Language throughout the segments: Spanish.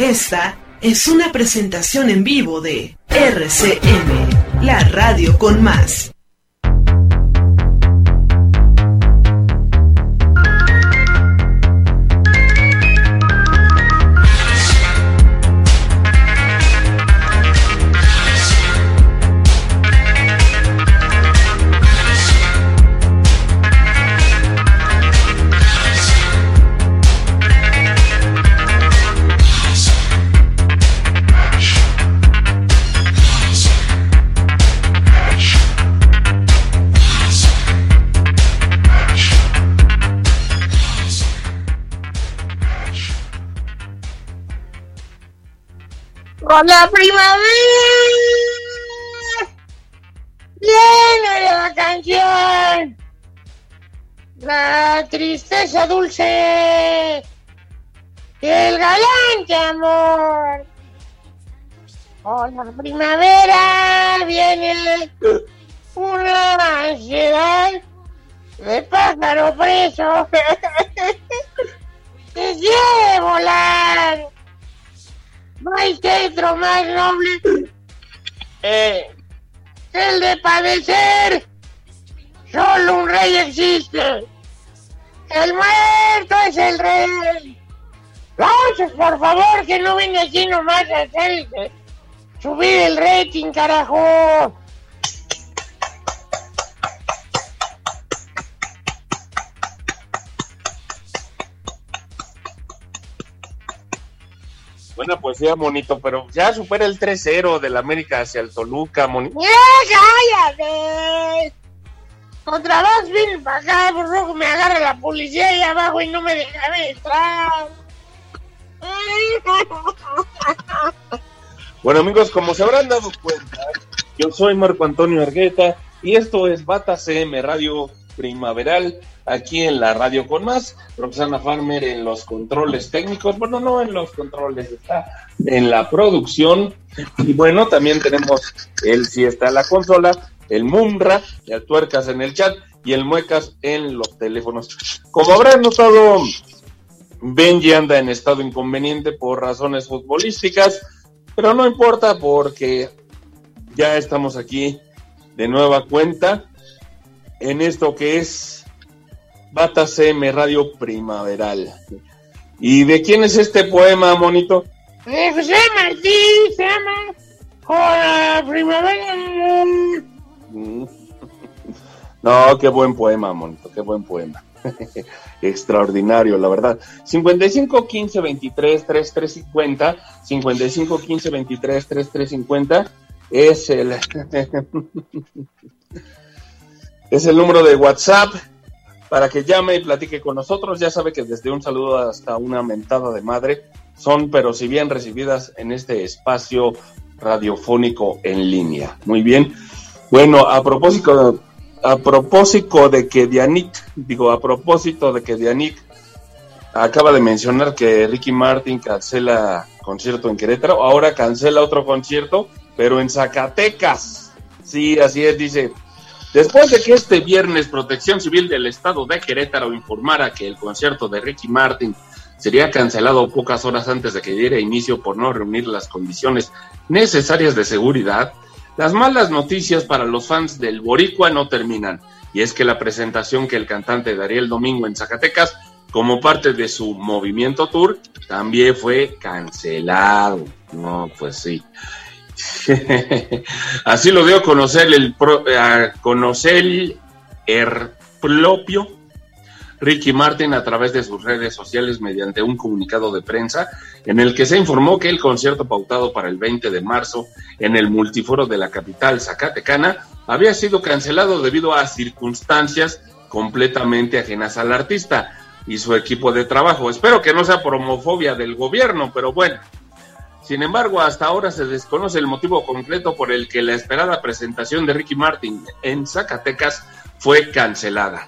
Esta es una presentación en vivo de RCM, la radio con más. Con la primavera. Viene la canción. La tristeza dulce. Y el galante amor. Con la primavera viene una ansiedad de pájaro preso que quiere volar no hay centro más noble eh, el de padecer. Solo un rey existe. El muerto es el rey. Vamos, por favor, que no venga aquí nomás a hacer subir el rating, carajo. Buena poesía, monito, pero ya supera el 3-0 del América hacia el Toluca, monito. ¡Ya, cállate! Otra vez vine para acá, por rojo me agarra la policía ahí abajo y no me deja entrar. Bueno, amigos, como se habrán dado cuenta, yo soy Marco Antonio Argueta y esto es Bata CM Radio Primaveral aquí en la radio con más. Roxana Farmer en los controles técnicos, bueno, no en los controles, está en la producción. Y bueno, también tenemos el si está la consola, el Mumra, el Tuercas en el chat y el Muecas en los teléfonos. Como habrán notado, Benji anda en estado inconveniente por razones futbolísticas, pero no importa porque ya estamos aquí de nueva cuenta en esto que es Bata CM Radio Primaveral. ¿Y de quién es este poema, monito? De José Martín, se llama Hola Primavera. No, qué buen poema, monito, qué buen poema. Extraordinario, la verdad. 55 15 23 33 50, 55 15 23 33 50 es el es el número de WhatsApp para que llame y platique con nosotros. Ya sabe que desde un saludo hasta una mentada de madre son, pero si bien recibidas en este espacio radiofónico en línea. Muy bien. Bueno, a propósito, a propósito de que Dianik, digo, a propósito de que Dianik acaba de mencionar que Ricky Martin cancela concierto en Querétaro, ahora cancela otro concierto, pero en Zacatecas. Sí, así es, dice, Después de que este viernes Protección Civil del Estado de Querétaro informara que el concierto de Ricky Martin sería cancelado pocas horas antes de que diera inicio por no reunir las condiciones necesarias de seguridad, las malas noticias para los fans del Boricua no terminan. Y es que la presentación que el cantante daría el domingo en Zacatecas, como parte de su movimiento tour, también fue cancelado. No, pues sí. Así lo dio a conocer el, a conocer el propio Ricky Martin a través de sus redes sociales mediante un comunicado de prensa en el que se informó que el concierto pautado para el 20 de marzo en el multiforo de la capital Zacatecana había sido cancelado debido a circunstancias completamente ajenas al artista y su equipo de trabajo. Espero que no sea por homofobia del gobierno, pero bueno, Sin embargo, hasta ahora se desconoce el motivo concreto por el que la esperada presentación de Ricky Martin en Zacatecas fue cancelada.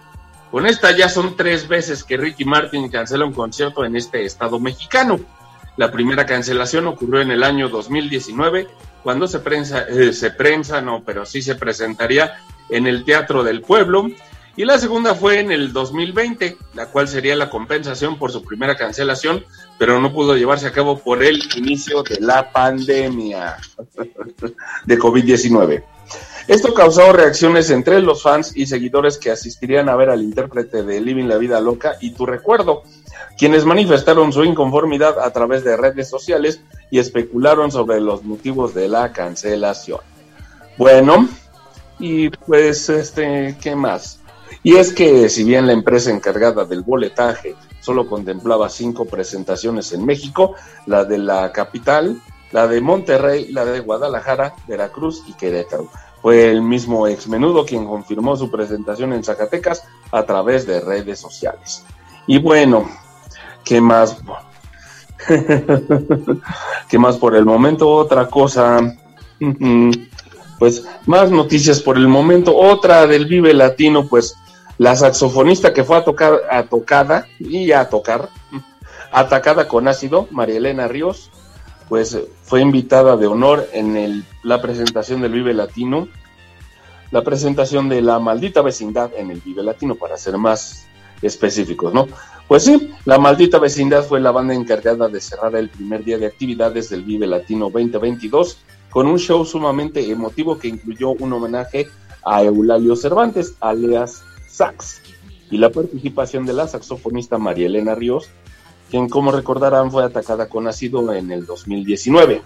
Con esta ya son tres veces que Ricky Martin cancela un concierto en este estado mexicano. La primera cancelación ocurrió en el año 2019, cuando se prensa, eh, se prensa, no, pero sí se presentaría en el Teatro del Pueblo. Y la segunda fue en el 2020, la cual sería la compensación por su primera cancelación, pero no pudo llevarse a cabo por el inicio de la pandemia de COVID-19. Esto causó reacciones entre los fans y seguidores que asistirían a ver al intérprete de Living la Vida Loca y Tu Recuerdo, quienes manifestaron su inconformidad a través de redes sociales y especularon sobre los motivos de la cancelación. Bueno, y pues, este, ¿qué más? Y es que si bien la empresa encargada del boletaje solo contemplaba cinco presentaciones en México, la de la capital, la de Monterrey, la de Guadalajara, Veracruz y Querétaro. Fue el mismo ex menudo quien confirmó su presentación en Zacatecas a través de redes sociales. Y bueno, ¿qué más? ¿Qué más por el momento? Otra cosa. Pues más noticias por el momento. Otra del Vive Latino, pues la saxofonista que fue a tocar, a tocada y a tocar, atacada con ácido, María Elena Ríos, pues fue invitada de honor en el, la presentación del Vive Latino, la presentación de La Maldita Vecindad en el Vive Latino, para ser más específicos, ¿no? Pues sí, La Maldita Vecindad fue la banda encargada de cerrar el primer día de actividades del Vive Latino 2022 con un show sumamente emotivo que incluyó un homenaje a Eulalio Cervantes, alias Sax, y la participación de la saxofonista María Elena Ríos, quien como recordarán fue atacada con ácido en el 2019.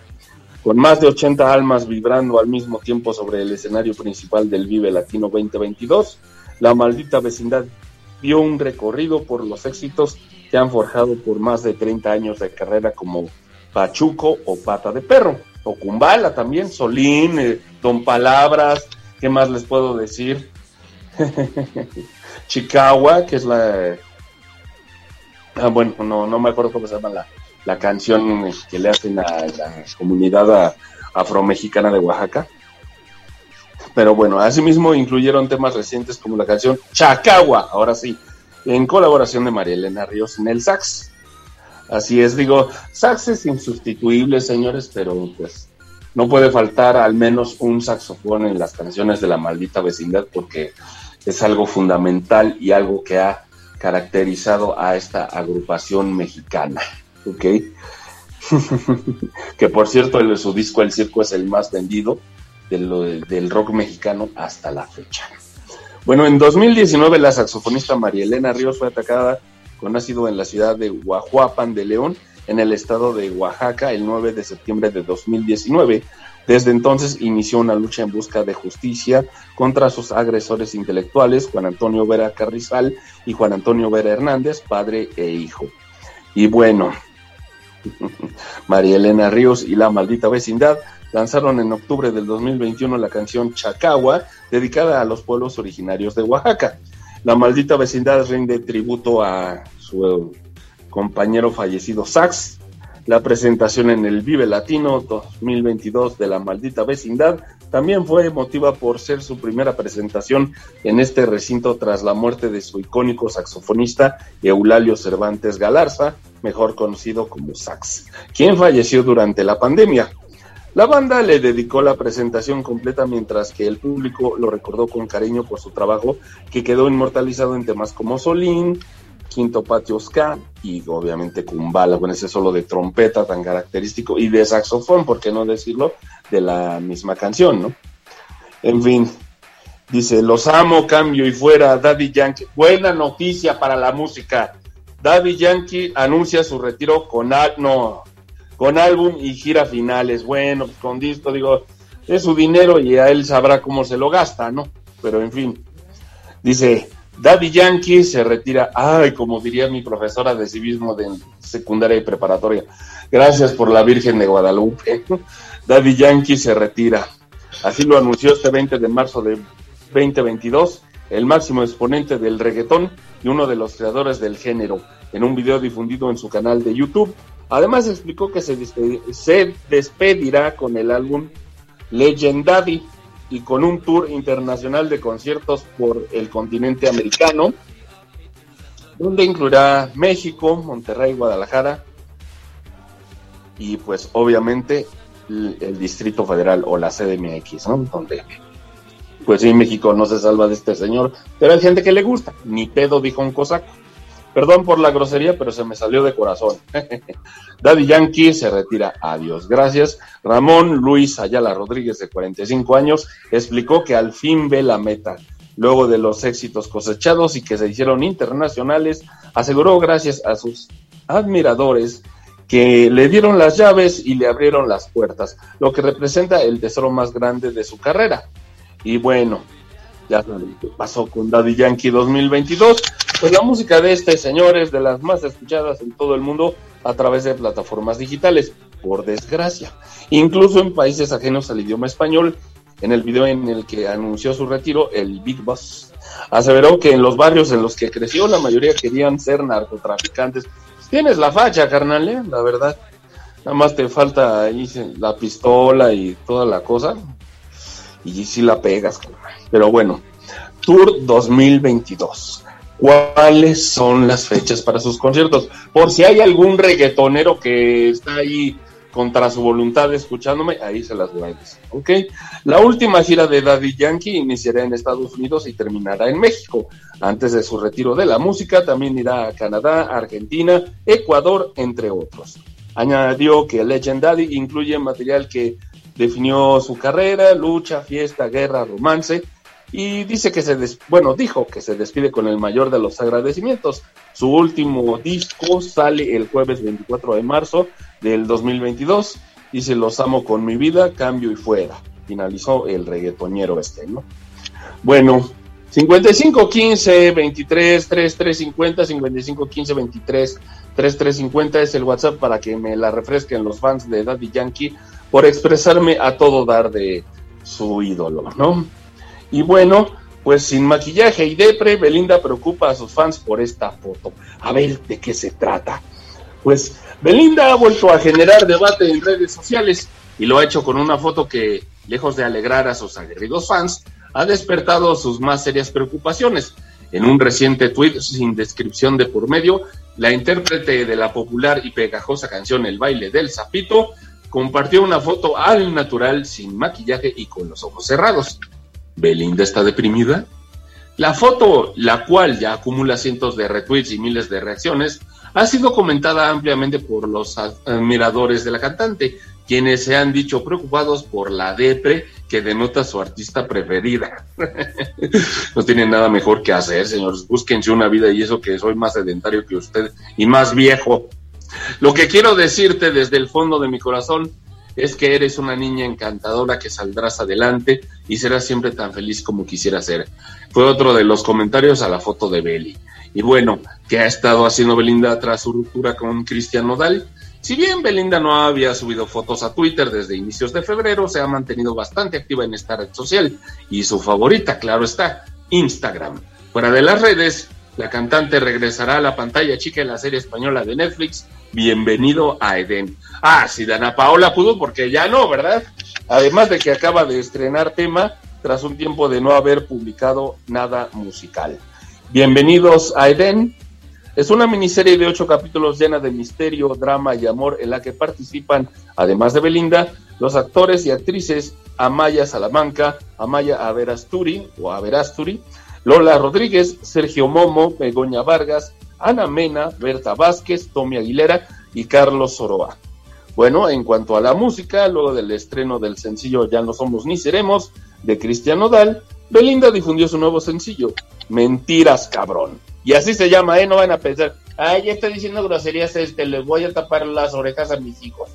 Con más de 80 almas vibrando al mismo tiempo sobre el escenario principal del Vive Latino 2022, la maldita vecindad dio un recorrido por los éxitos que han forjado por más de 30 años de carrera como Pachuco o Pata de Perro, o Kumbala también, Solín, eh, Don Palabras, ¿qué más les puedo decir? Chicago, que es la Ah, bueno, no, no me acuerdo cómo se llama la, la canción que le hacen a la comunidad afromexicana de Oaxaca. Pero bueno, asimismo incluyeron temas recientes como la canción Chacagua, ahora sí, en colaboración de María Elena Ríos en el sax. Así es, digo, sax es insustituible, señores, pero pues no puede faltar al menos un saxofón en las canciones de la maldita vecindad porque es algo fundamental y algo que ha caracterizado a esta agrupación mexicana. ¿Ok? que por cierto, el, su disco El Circo es el más vendido del rock mexicano hasta la fecha. Bueno, en 2019 la saxofonista María Elena Ríos fue atacada con ácido en la ciudad de Guajuapan de León, en el estado de Oaxaca, el 9 de septiembre de 2019, desde entonces inició una lucha en busca de justicia contra sus agresores intelectuales, Juan Antonio Vera Carrizal y Juan Antonio Vera Hernández, padre e hijo. Y bueno, María Elena Ríos y La Maldita Vecindad lanzaron en octubre del 2021 la canción Chacagua, dedicada a los pueblos originarios de Oaxaca. La Maldita Vecindad rinde tributo a su compañero fallecido Sax, la presentación en el Vive Latino 2022 de la maldita vecindad también fue emotiva por ser su primera presentación en este recinto tras la muerte de su icónico saxofonista Eulalio Cervantes Galarza, mejor conocido como Sax, quien falleció durante la pandemia. La banda le dedicó la presentación completa mientras que el público lo recordó con cariño por su trabajo que quedó inmortalizado en temas como Solín, quinto patio ska y obviamente Kumbala, con ese solo de trompeta tan característico y de saxofón, por qué no decirlo, de la misma canción, ¿no? En fin, dice, los amo, cambio y fuera, Daddy Yankee. Buena noticia para la música. Daddy Yankee anuncia su retiro con, no, con álbum y gira finales. Bueno, pues con disco, digo, es su dinero y a él sabrá cómo se lo gasta, ¿no? Pero en fin, dice, Daddy Yankee se retira, ay, como diría mi profesora de civismo de secundaria y preparatoria, gracias por la Virgen de Guadalupe. Daddy Yankee se retira. Así lo anunció este 20 de marzo de 2022 el máximo exponente del reggaetón y uno de los creadores del género, en un video difundido en su canal de YouTube. Además explicó que se, despedirá con el álbum Legendary y con un tour internacional de conciertos por el continente americano, donde incluirá México, Monterrey, Guadalajara y pues obviamente el, Distrito Federal o la CDMX, ¿no? Donde pues sí, México no se salva de este señor, pero hay gente que le gusta, ni pedo dijo un cosaco. Perdón por la grosería, pero se me salió de corazón. Daddy Yankee se retira. Adiós. Gracias. Ramón Luis Ayala Rodríguez, de 45 años, explicó que al fin ve la meta. Luego de los éxitos cosechados y que se hicieron internacionales, aseguró gracias a sus admiradores que le dieron las llaves y le abrieron las puertas, lo que representa el tesoro más grande de su carrera. Y bueno, ya pasó con Daddy Yankee 2022. Pues la música de este señor es de las más escuchadas en todo el mundo a través de plataformas digitales, por desgracia. Incluso en países ajenos al idioma español, en el video en el que anunció su retiro, el Big Boss aseveró que en los barrios en los que creció la mayoría querían ser narcotraficantes. Tienes la facha, carnal, ¿eh? la verdad. Nada más te falta ahí la pistola y toda la cosa. Y si la pegas, carnal. Pero bueno, Tour 2022. ¿Cuáles son las fechas para sus conciertos? Por si hay algún reggaetonero que está ahí contra su voluntad escuchándome, ahí se las decir, ¿ok? La última gira de Daddy Yankee iniciará en Estados Unidos y terminará en México. Antes de su retiro de la música, también irá a Canadá, Argentina, Ecuador, entre otros. Añadió que Legend Daddy incluye material que definió su carrera, lucha, fiesta, guerra, romance, y dice que se, bueno, dijo que se despide con el mayor de los agradecimientos. Su último disco sale el jueves 24 de marzo del 2022. Dice, los amo con mi vida, cambio y fuera. Finalizó el reggaetonero este, ¿no? Bueno, 55 15 23 3350 55 15 23 3350 es el WhatsApp para que me la refresquen los fans de Daddy Yankee por expresarme a todo dar de su ídolo, ¿no? Y bueno, pues sin maquillaje y depre, Belinda preocupa a sus fans por esta foto. A ver de qué se trata. Pues Belinda ha vuelto a generar debate en redes sociales y lo ha hecho con una foto que, lejos de alegrar a sus aguerridos fans, ha despertado sus más serias preocupaciones. En un reciente tuit sin descripción de por medio, la intérprete de la popular y pegajosa canción El baile del sapito compartió una foto al natural, sin maquillaje y con los ojos cerrados. ¿Belinda está deprimida? La foto, la cual ya acumula cientos de retweets y miles de reacciones, ha sido comentada ampliamente por los admiradores de la cantante, quienes se han dicho preocupados por la depre que denota su artista preferida. no tienen nada mejor que hacer, señores. Búsquense una vida y eso que soy más sedentario que usted y más viejo. Lo que quiero decirte desde el fondo de mi corazón es que eres una niña encantadora que saldrás adelante y serás siempre tan feliz como quisiera ser. Fue otro de los comentarios a la foto de Beli. Y bueno, ¿qué ha estado haciendo Belinda tras su ruptura con Cristian Nodal? Si bien Belinda no había subido fotos a Twitter desde inicios de febrero, se ha mantenido bastante activa en esta red social y su favorita, claro está, Instagram. Fuera de las redes, la cantante regresará a la pantalla chica en la serie española de Netflix, Bienvenido a Edén. Ah, si Dana Paola pudo, porque ya no, ¿verdad? Además de que acaba de estrenar tema tras un tiempo de no haber publicado nada musical. Bienvenidos a Edén. Es una miniserie de ocho capítulos llena de misterio, drama y amor en la que participan, además de Belinda, los actores y actrices Amaya Salamanca, Amaya Averasturi o Averasturi, Lola Rodríguez, Sergio Momo, Begoña Vargas, Ana Mena, Berta Vázquez, Tommy Aguilera y Carlos Soroa. Bueno, en cuanto a la música, luego del estreno del sencillo Ya no somos ni seremos de Cristian Nodal, Belinda difundió su nuevo sencillo, Mentiras cabrón. Y así se llama, ¿eh? No van a pensar, ay, ya está diciendo groserías, este, les voy a tapar las orejas a mis hijos.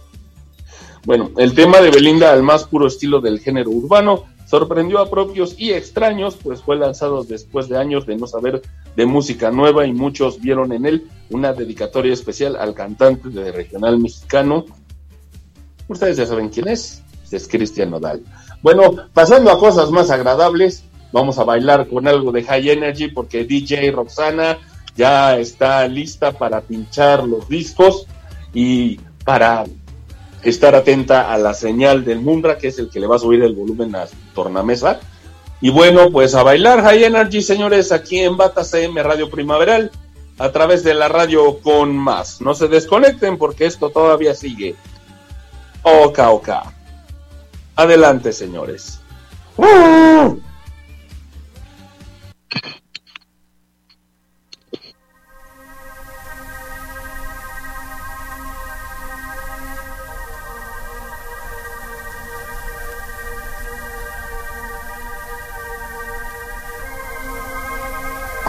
Bueno, el tema de Belinda al más puro estilo del género urbano sorprendió a propios y extraños, pues fue lanzado después de años de no saber de música nueva y muchos vieron en él una dedicatoria especial al cantante de regional mexicano. Ustedes ya saben quién es, es Cristian Nodal. Bueno, pasando a cosas más agradables, vamos a bailar con algo de High Energy porque DJ Roxana ya está lista para pinchar los discos y para estar atenta a la señal del Mundra, que es el que le va a subir el volumen a tornamesa. Y bueno, pues a bailar High Energy, señores, aquí en Bata CM Radio Primaveral, a través de la radio con más. No se desconecten porque esto todavía sigue. Oka, oka. Adelante, señores.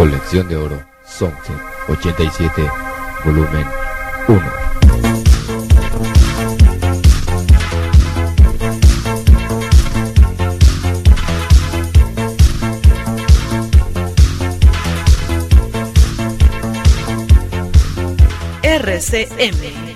Colección de Oro, Songset 87, volumen 1. RCM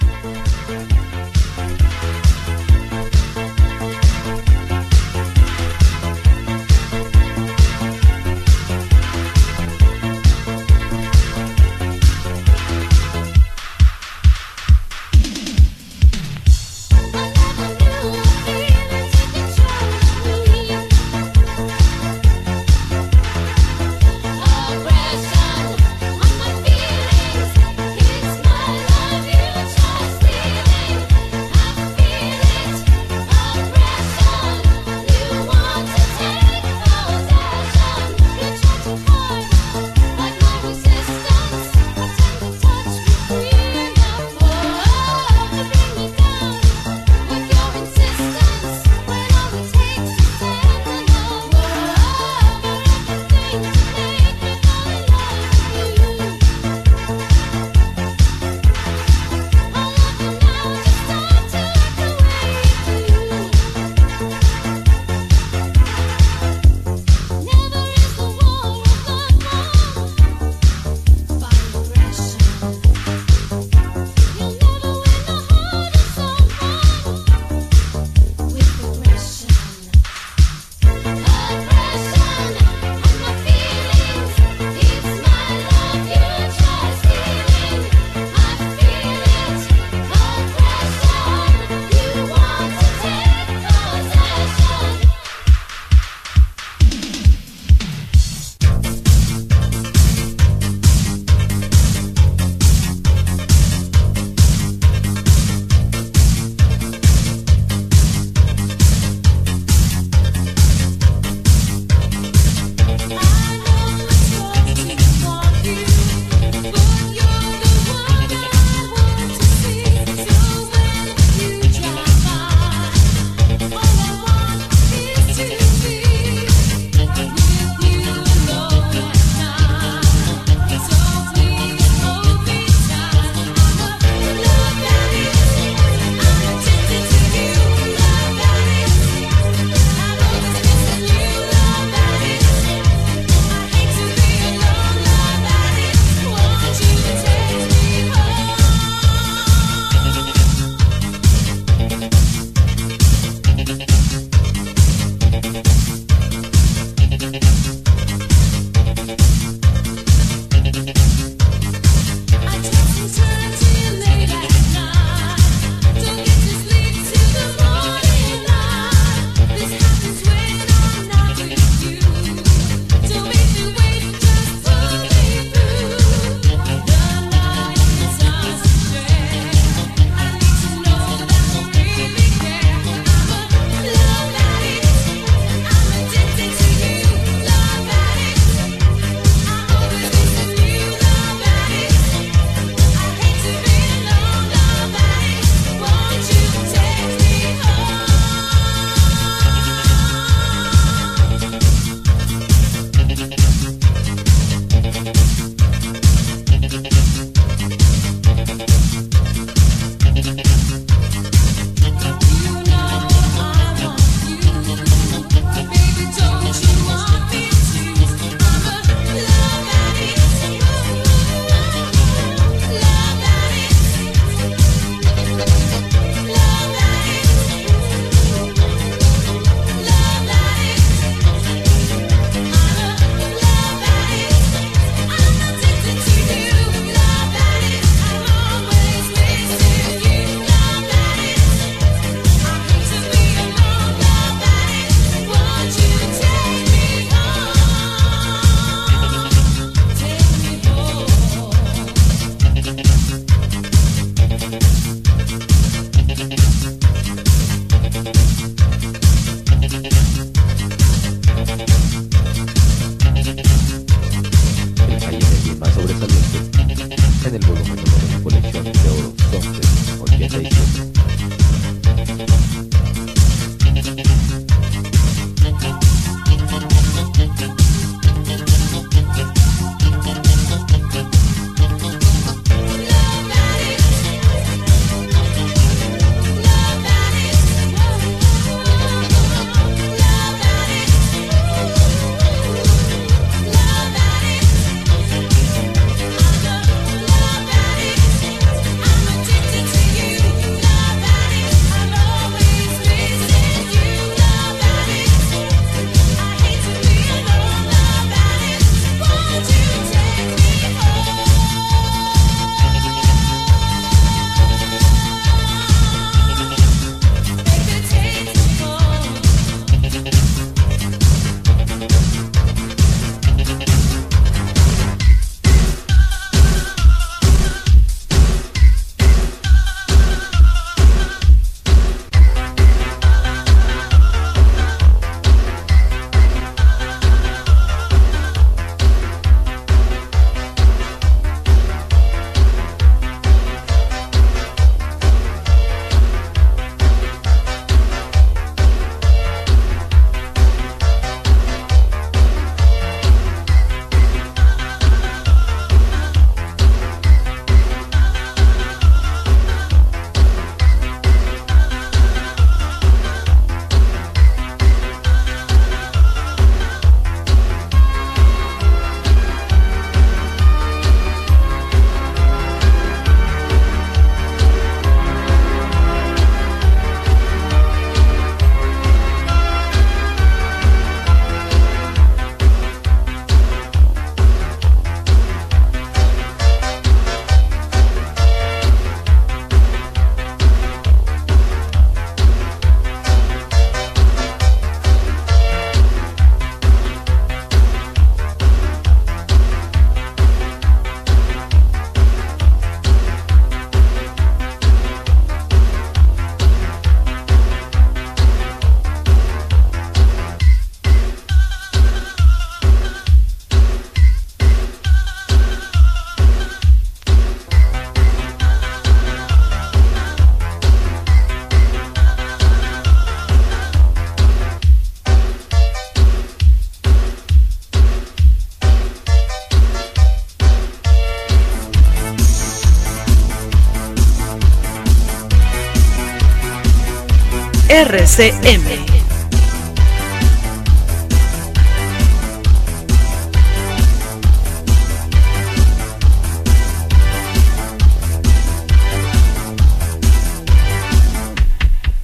RCM.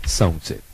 Soundset.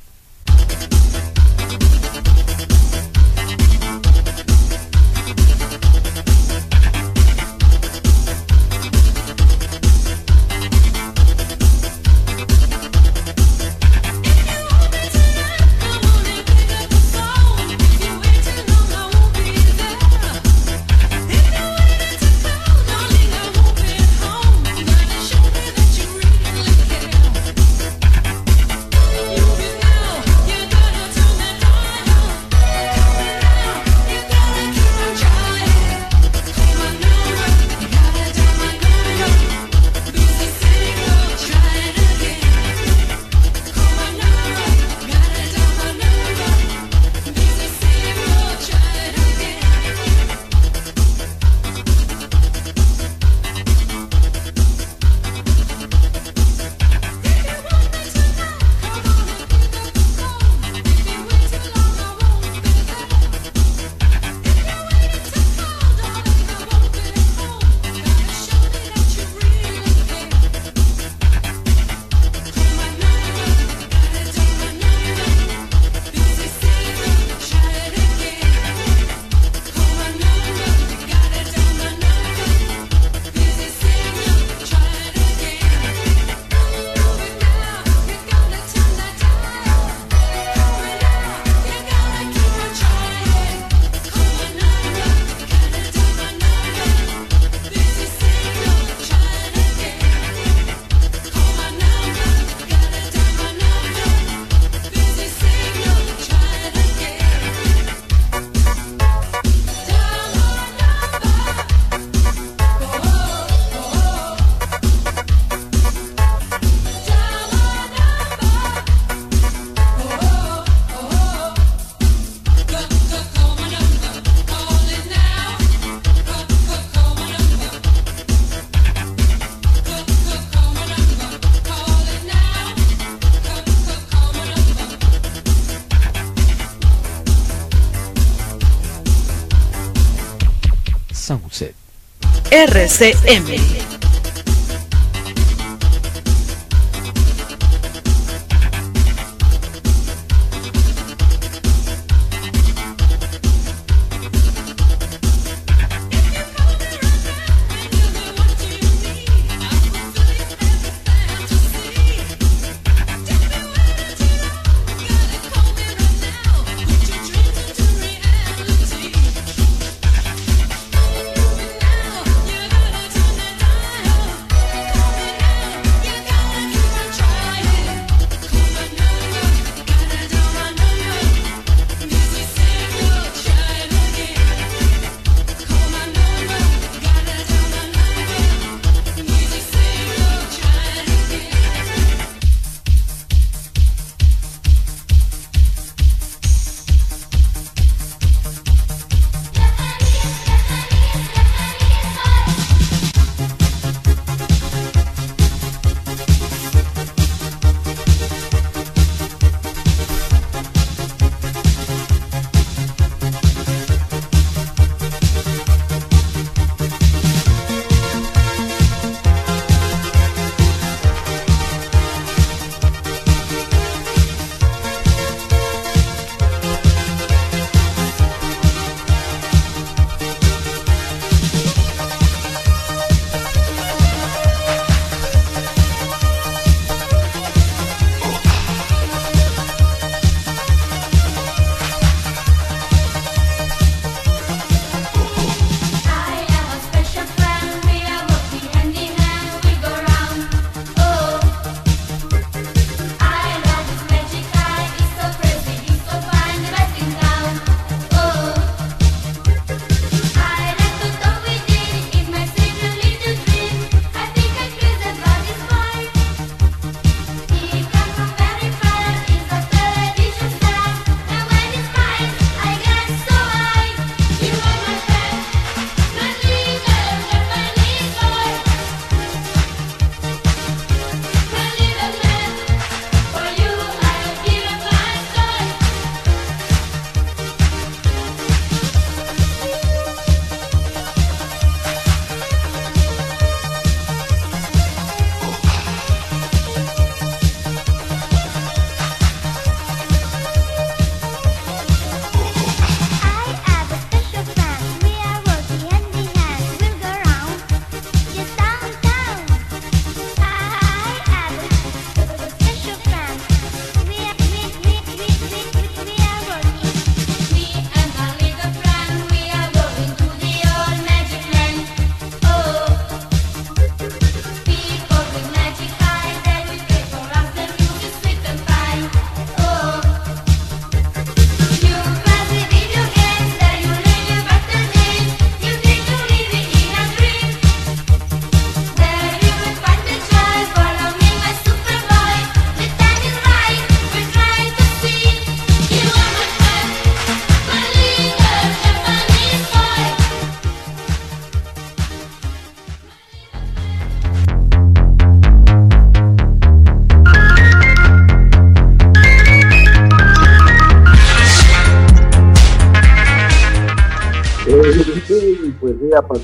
RCM.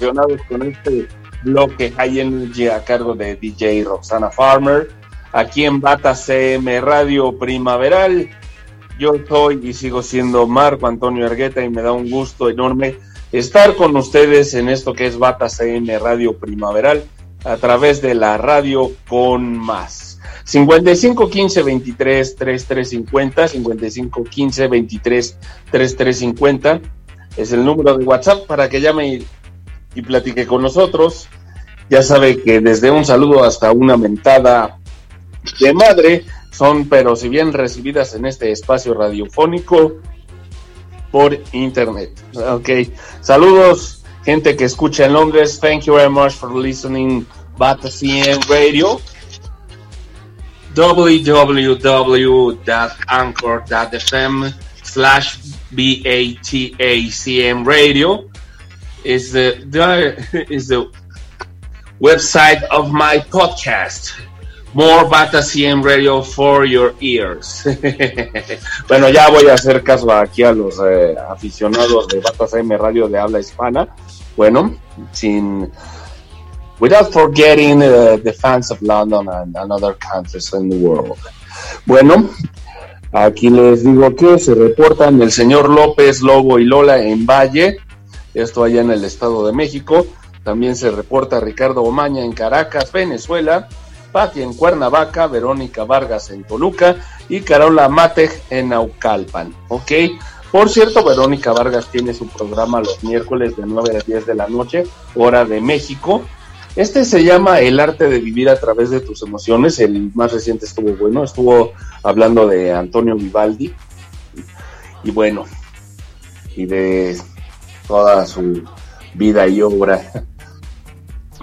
Sí, apasionados con este bloque High Energy a cargo de DJ Roxana Farmer, aquí en Bata CM Radio Primaveral. Yo soy y sigo siendo Marco Antonio Argueta y me da un gusto enorme estar con ustedes en esto que es Bata CM Radio Primaveral a través de la radio con más. 55 15 23 33 50, 55 15 23 33 50 es el número de WhatsApp para que llame y, platique con nosotros. Ya sabe que desde un saludo hasta una mentada de madre son, pero si bien recibidas en este espacio radiofónico por internet. Ok, saludos, gente que escucha en Londres. Thank you very much for listening Bata CM Radio. www.anchor.fm slash BATACM radio is the, is website of my podcast. More Bata CM Radio for your ears. bueno, ya voy a hacer caso aquí a los eh, aficionados de Bata CM Radio de habla hispana. Bueno, sin without forgetting uh, the fans of London and other countries in the world. Bueno, aquí les digo que se reportan el señor López, Lobo y Lola en Valle, esto allá en el Estado de México. También se reporta Ricardo Omaña en Caracas, Venezuela, Pati en Cuernavaca, Verónica Vargas en Toluca y Carola Matej en Naucalpan. Ok, por cierto, Verónica Vargas tiene su programa los miércoles de 9 a 10 de la noche, hora de México. Este se llama El arte de vivir a través de tus emociones. El más reciente estuvo bueno, estuvo hablando de Antonio Vivaldi. Y bueno, y de toda su vida y obra,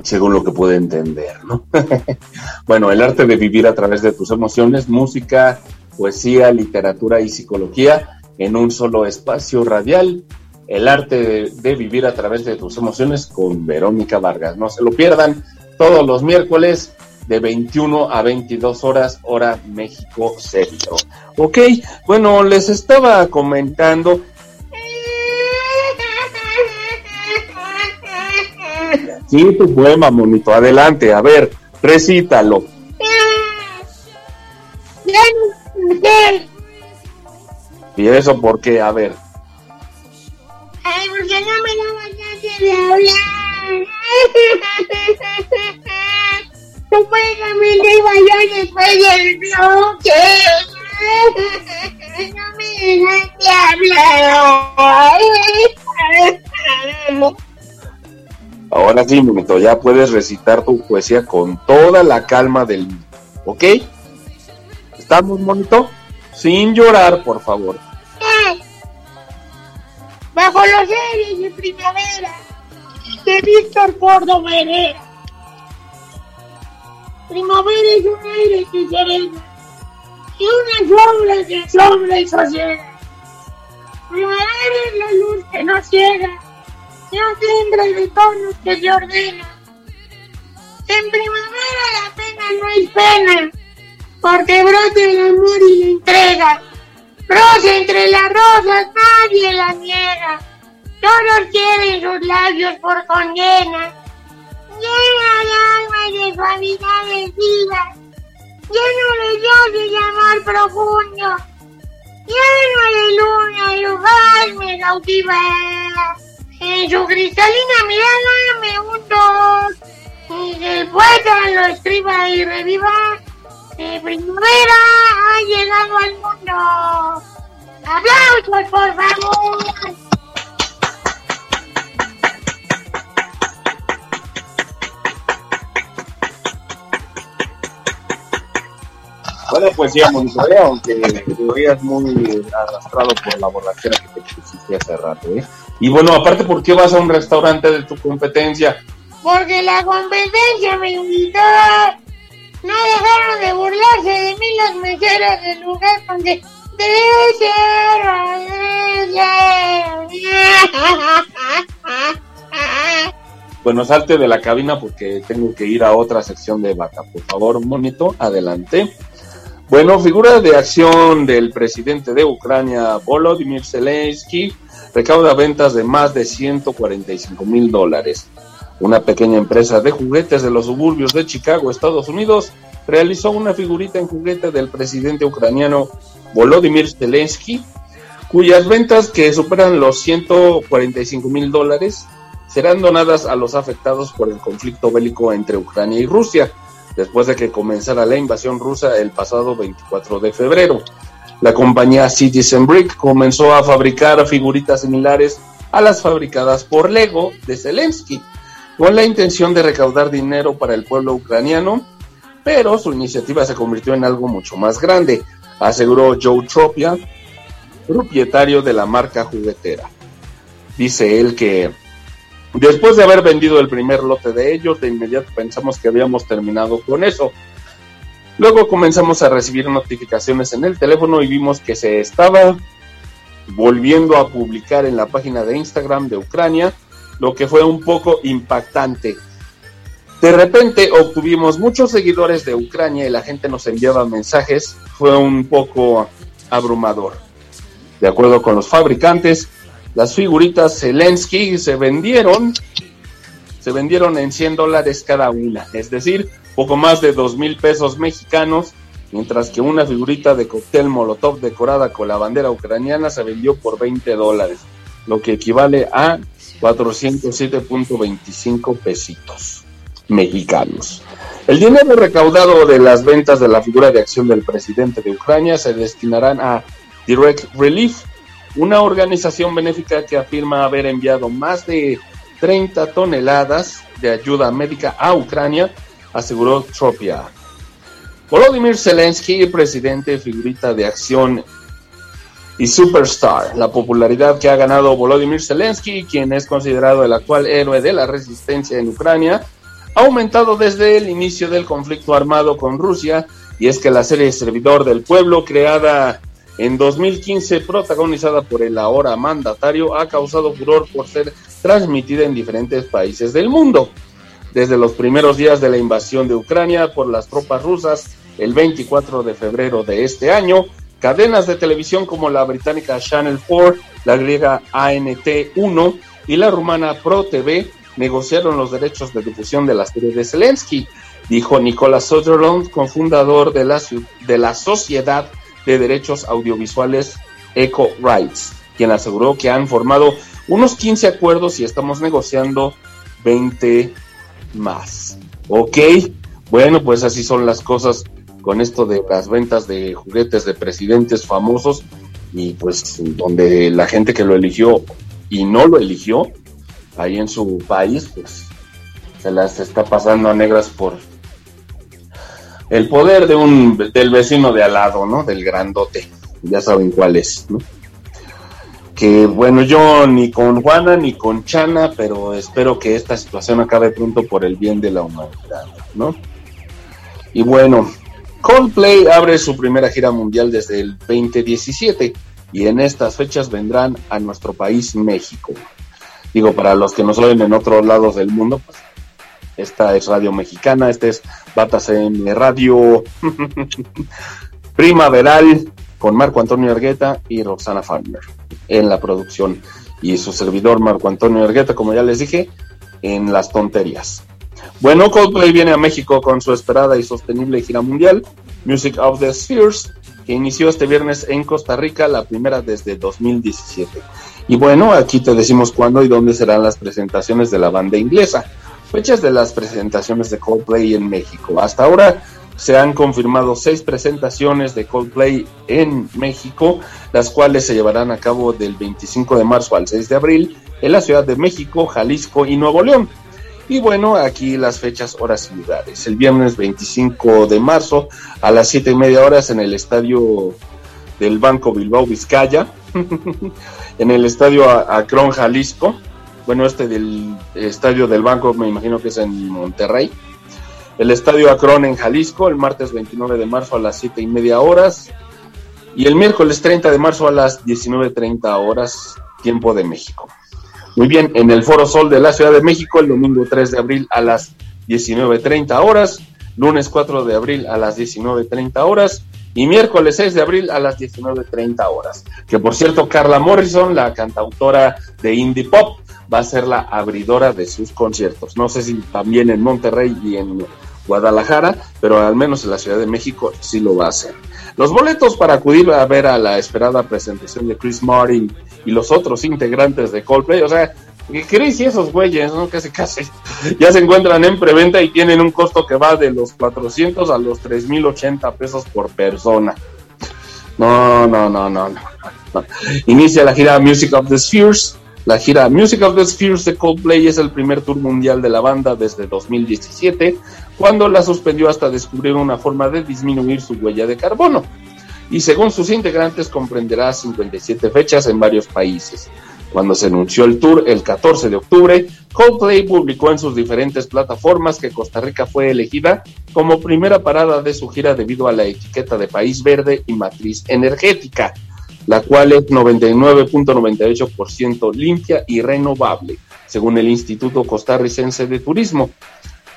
según lo que puede entender, ¿no? bueno, el arte de vivir a través de tus emociones, música, poesía, literatura y psicología en un solo espacio radial. El arte de, vivir a través de tus emociones con Verónica Vargas. No se lo pierdan todos los miércoles de 21 a 22 horas, hora México Centro. Ok, bueno, les estaba comentando. Sí, tu poema, monito, adelante, a ver, recítalo. ¿Y eso por qué? A ver. Ay, porque no me daba chance de hablar. Supuestamente iba yo después del bloque. No me dejaste hablar. Ahora sí, momento, ya puedes recitar tu poesía con toda la calma del mundo. ¿Ok? ¿Estamos, monito? Sin llorar, por favor. Bajo los aires de primavera de Víctor Córdoba Herrera. Primavera es un aire que serena y una sombra que sombra y sosiega. Primavera es la luz que nos ciega y un timbre de tonos que se ordena. En primavera la pena no es pena, porque brota el amor y la entrega. Rosa entre las rosas, nadie la niega. Todos quieren sus labios por condena. Llena de alma y de suavidades vivas. Lleno de Dios y amor profundo. Lleno de luna y luz me cautiva. En su cristalina mirada me hundo. Y que el poeta lo escriba y reviva. De primavera ha llegado al mundo. ¡Aplausos, por favor! Buena poesía, monitorea, aunque te veías muy arrastrado por la borrachera que te pusiste hace rato, ¿eh? Y bueno, aparte, ¿por qué vas a un restaurante de tu competencia? Porque la competencia me invitó. No dejaron de burlarse de mí los meseros del lugar donde Bueno, salte de la cabina porque tengo que ir a otra sección de vaca. Por favor, monito, adelante. Bueno, figura de acción del presidente de Ucrania, Volodymyr Zelensky, recauda ventas de más de 145 mil dólares. Una pequeña empresa de juguetes de los suburbios de Chicago, Estados Unidos, realizó una figurita en juguete del presidente ucraniano Volodymyr Zelensky, cuyas ventas que superan los 145 mil dólares serán donadas a los afectados por el conflicto bélico entre Ucrania y Rusia después de que comenzara la invasión rusa el pasado 24 de febrero. La compañía Citizen Brick comenzó a fabricar figuritas similares a las fabricadas por Lego de Zelensky, con la intención de recaudar dinero para el pueblo ucraniano, pero su iniciativa se convirtió en algo mucho más grande, aseguró Joe Tropia, propietario de la marca juguetera. Dice él que Después de haber vendido el primer lote de ellos, de inmediato pensamos que habíamos terminado con eso. Luego comenzamos a recibir notificaciones en el teléfono y vimos que se estaba volviendo a publicar en la página de Instagram de Ucrania, lo que fue un poco impactante. De repente obtuvimos muchos seguidores de Ucrania y la gente nos enviaba mensajes, fue un poco abrumador. De acuerdo con los fabricantes, las figuritas Zelensky se vendieron, se vendieron en 100 dólares cada una, es decir, poco más de 2 mil pesos mexicanos, mientras que una figurita de cóctel Molotov decorada con la bandera ucraniana se vendió por 20 dólares, lo que equivale a 407.25 pesitos mexicanos. El dinero recaudado de las ventas de la figura de acción del presidente de Ucrania se destinarán a Direct Relief, una organización benéfica que afirma haber enviado más de 30 toneladas de ayuda médica a Ucrania, aseguró Tropia. Volodymyr Zelensky, presidente, figurita de acción y superstar. La popularidad que ha ganado Volodymyr Zelensky, quien es considerado el actual héroe de la resistencia en Ucrania, ha aumentado desde el inicio del conflicto armado con Rusia, y es que la serie Servidor del Pueblo, creada en 2015, protagonizada por el ahora mandatario, ha causado furor por ser transmitida en diferentes países del mundo. Desde los primeros días de la invasión de Ucrania por las tropas rusas, el 24 de febrero de este año, cadenas de televisión como la británica Channel 4, la griega ANT1 y la rumana Pro TV negociaron los derechos de difusión de la serie de Zelensky, dijo Nicolas Sutherland, cofundador de la, de la Sociedad de Derechos Audiovisuales Eco Rights, quien aseguró que han formado unos 15 acuerdos y estamos negociando 20 más. Ok, bueno, pues así son las cosas con esto de las ventas de juguetes de presidentes famosos y pues donde la gente que lo eligió y no lo eligió ahí en su país pues se las está pasando a negras por el poder de un del vecino de al lado, ¿no? Del grandote. Ya saben cuál es, ¿no? Que bueno, yo ni con Juana ni con Chana, pero espero que esta situación acabe pronto por el bien de la humanidad, ¿no? Y bueno, Coldplay abre su primera gira mundial desde el 2017 y en estas fechas vendrán a nuestro país México. Digo, para los que nos oyen en otros lados del mundo, pues esta es Radio Mexicana, este es Batas en Radio Primaveral con Marco Antonio Ergueta y Roxana Farmer en la producción y su servidor Marco Antonio Ergueta, como ya les dije, en las tonterías. Bueno, Coldplay viene a México con su esperada y sostenible gira mundial, Music of the Spheres, que inició este viernes en Costa Rica, la primera desde 2017. Y bueno, aquí te decimos cuándo y dónde serán las presentaciones de la banda inglesa. Fechas de las presentaciones de Coldplay en México. Hasta ahora se han confirmado seis presentaciones de Coldplay en México, las cuales se llevarán a cabo del 25 de marzo al 6 de abril en la Ciudad de México, Jalisco y Nuevo León. Y bueno, aquí las fechas, horas y lugares. El viernes 25 de marzo a las 7 y media horas en el estadio del Banco Bilbao Vizcaya, en el estadio Acron Jalisco bueno, este del estadio del Banco, me imagino que es en Monterrey. El estadio Acron en Jalisco, el martes 29 de marzo a las 7 y media horas. Y el miércoles 30 de marzo a las 19.30 horas, tiempo de México. Muy bien, en el Foro Sol de la Ciudad de México, el domingo 3 de abril a las 19.30 horas, lunes 4 de abril a las 19.30 horas y miércoles 6 de abril a las 19.30 horas. Que por cierto, Carla Morrison, la cantautora de indie pop, va a ser la abridora de sus conciertos. No sé si también en Monterrey y en Guadalajara, pero al menos en la Ciudad de México sí lo va a hacer. Los boletos para acudir a ver a la esperada presentación de Chris Martin y los otros integrantes de Coldplay, o sea, Chris y esos güeyes, ¿no? Casi, casi, ya se encuentran en preventa y tienen un costo que va de los 400 a los 3080 pesos por persona. No, no, no, no, no. Inicia la gira Music of the Spheres la gira Music of the Spheres de Coldplay es el primer tour mundial de la banda desde 2017, cuando la suspendió hasta descubrir una forma de disminuir su huella de carbono. Y según sus integrantes comprenderá 57 fechas en varios países. Cuando se anunció el tour el 14 de octubre, Coldplay publicó en sus diferentes plataformas que Costa Rica fue elegida como primera parada de su gira debido a la etiqueta de país verde y matriz energética la cual es 99.98% limpia y renovable, según el Instituto Costarricense de Turismo.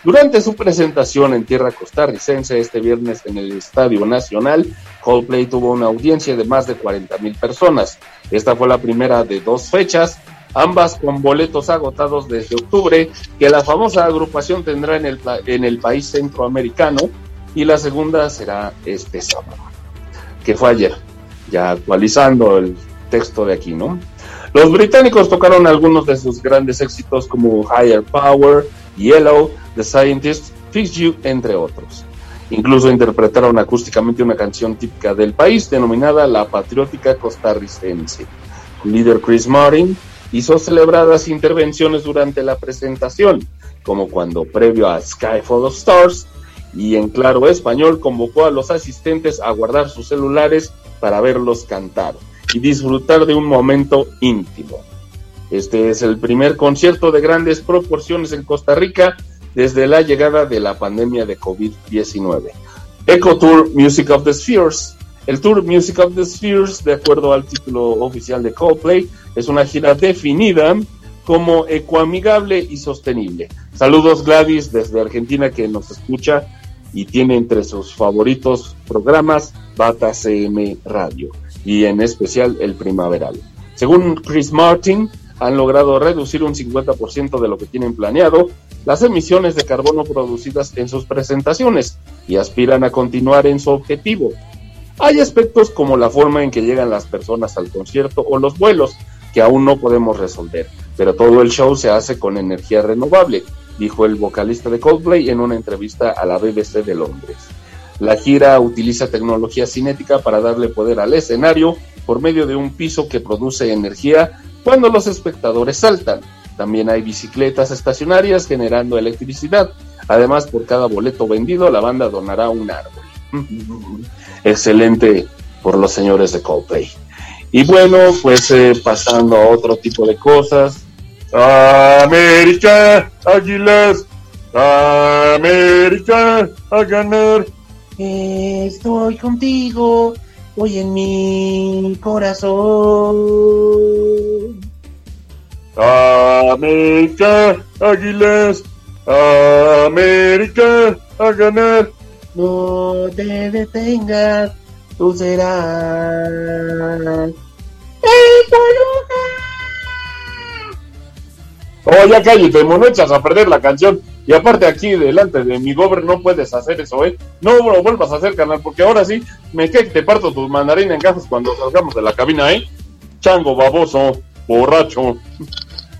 Durante su presentación en tierra costarricense este viernes en el Estadio Nacional, Coldplay tuvo una audiencia de más de 40 mil personas. Esta fue la primera de dos fechas, ambas con boletos agotados desde octubre, que la famosa agrupación tendrá en el, país centroamericano, y la segunda será este sábado, que fue ayer ya actualizando el texto de aquí, ¿no? Los británicos tocaron algunos de sus grandes éxitos como Higher Power, Yellow, The Scientist, Fix You, entre otros. Incluso interpretaron acústicamente una canción típica del país denominada La Patriótica Costarricense. El líder Chris Martin hizo celebradas intervenciones durante la presentación, como cuando previo a Sky Full of Stars y en claro español convocó a los asistentes a guardar sus celulares para verlos cantar y disfrutar de un momento íntimo. Este es el primer concierto de grandes proporciones en Costa Rica desde la llegada de la pandemia de COVID-19. Eco Tour Music of the Spheres. El Tour Music of the Spheres, de acuerdo al título oficial de Coldplay, es una gira definida como ecoamigable y sostenible. Saludos Gladys desde Argentina que nos escucha y tiene entre sus favoritos programas Bata CM Radio y en especial el primaveral. Según Chris Martin, han logrado reducir un 50% de lo que tienen planeado las emisiones de carbono producidas en sus presentaciones y aspiran a continuar en su objetivo. Hay aspectos como la forma en que llegan las personas al concierto o los vuelos que aún no podemos resolver, pero todo el show se hace con energía renovable dijo el vocalista de Coldplay en una entrevista a la BBC de Londres. La gira utiliza tecnología cinética para darle poder al escenario por medio de un piso que produce energía cuando los espectadores saltan. También hay bicicletas estacionarias generando electricidad. Además, por cada boleto vendido, la banda donará un árbol. Excelente por los señores de Coldplay. Y bueno, pues eh, pasando a otro tipo de cosas, América, Águilas, América, a ganar. Estoy contigo, hoy en mi corazón. América, Águilas, América, a ganar. No te detengas, tú serás. ¡El Oh, ya cállate, mono, echas a perder la canción. Y aparte aquí delante de mi gober no puedes hacer eso, ¿eh? No lo vuelvas a hacer, canal, porque ahora sí me que te parto tu mandarina en gafas cuando salgamos de la cabina, ¿eh? Chango, baboso, borracho.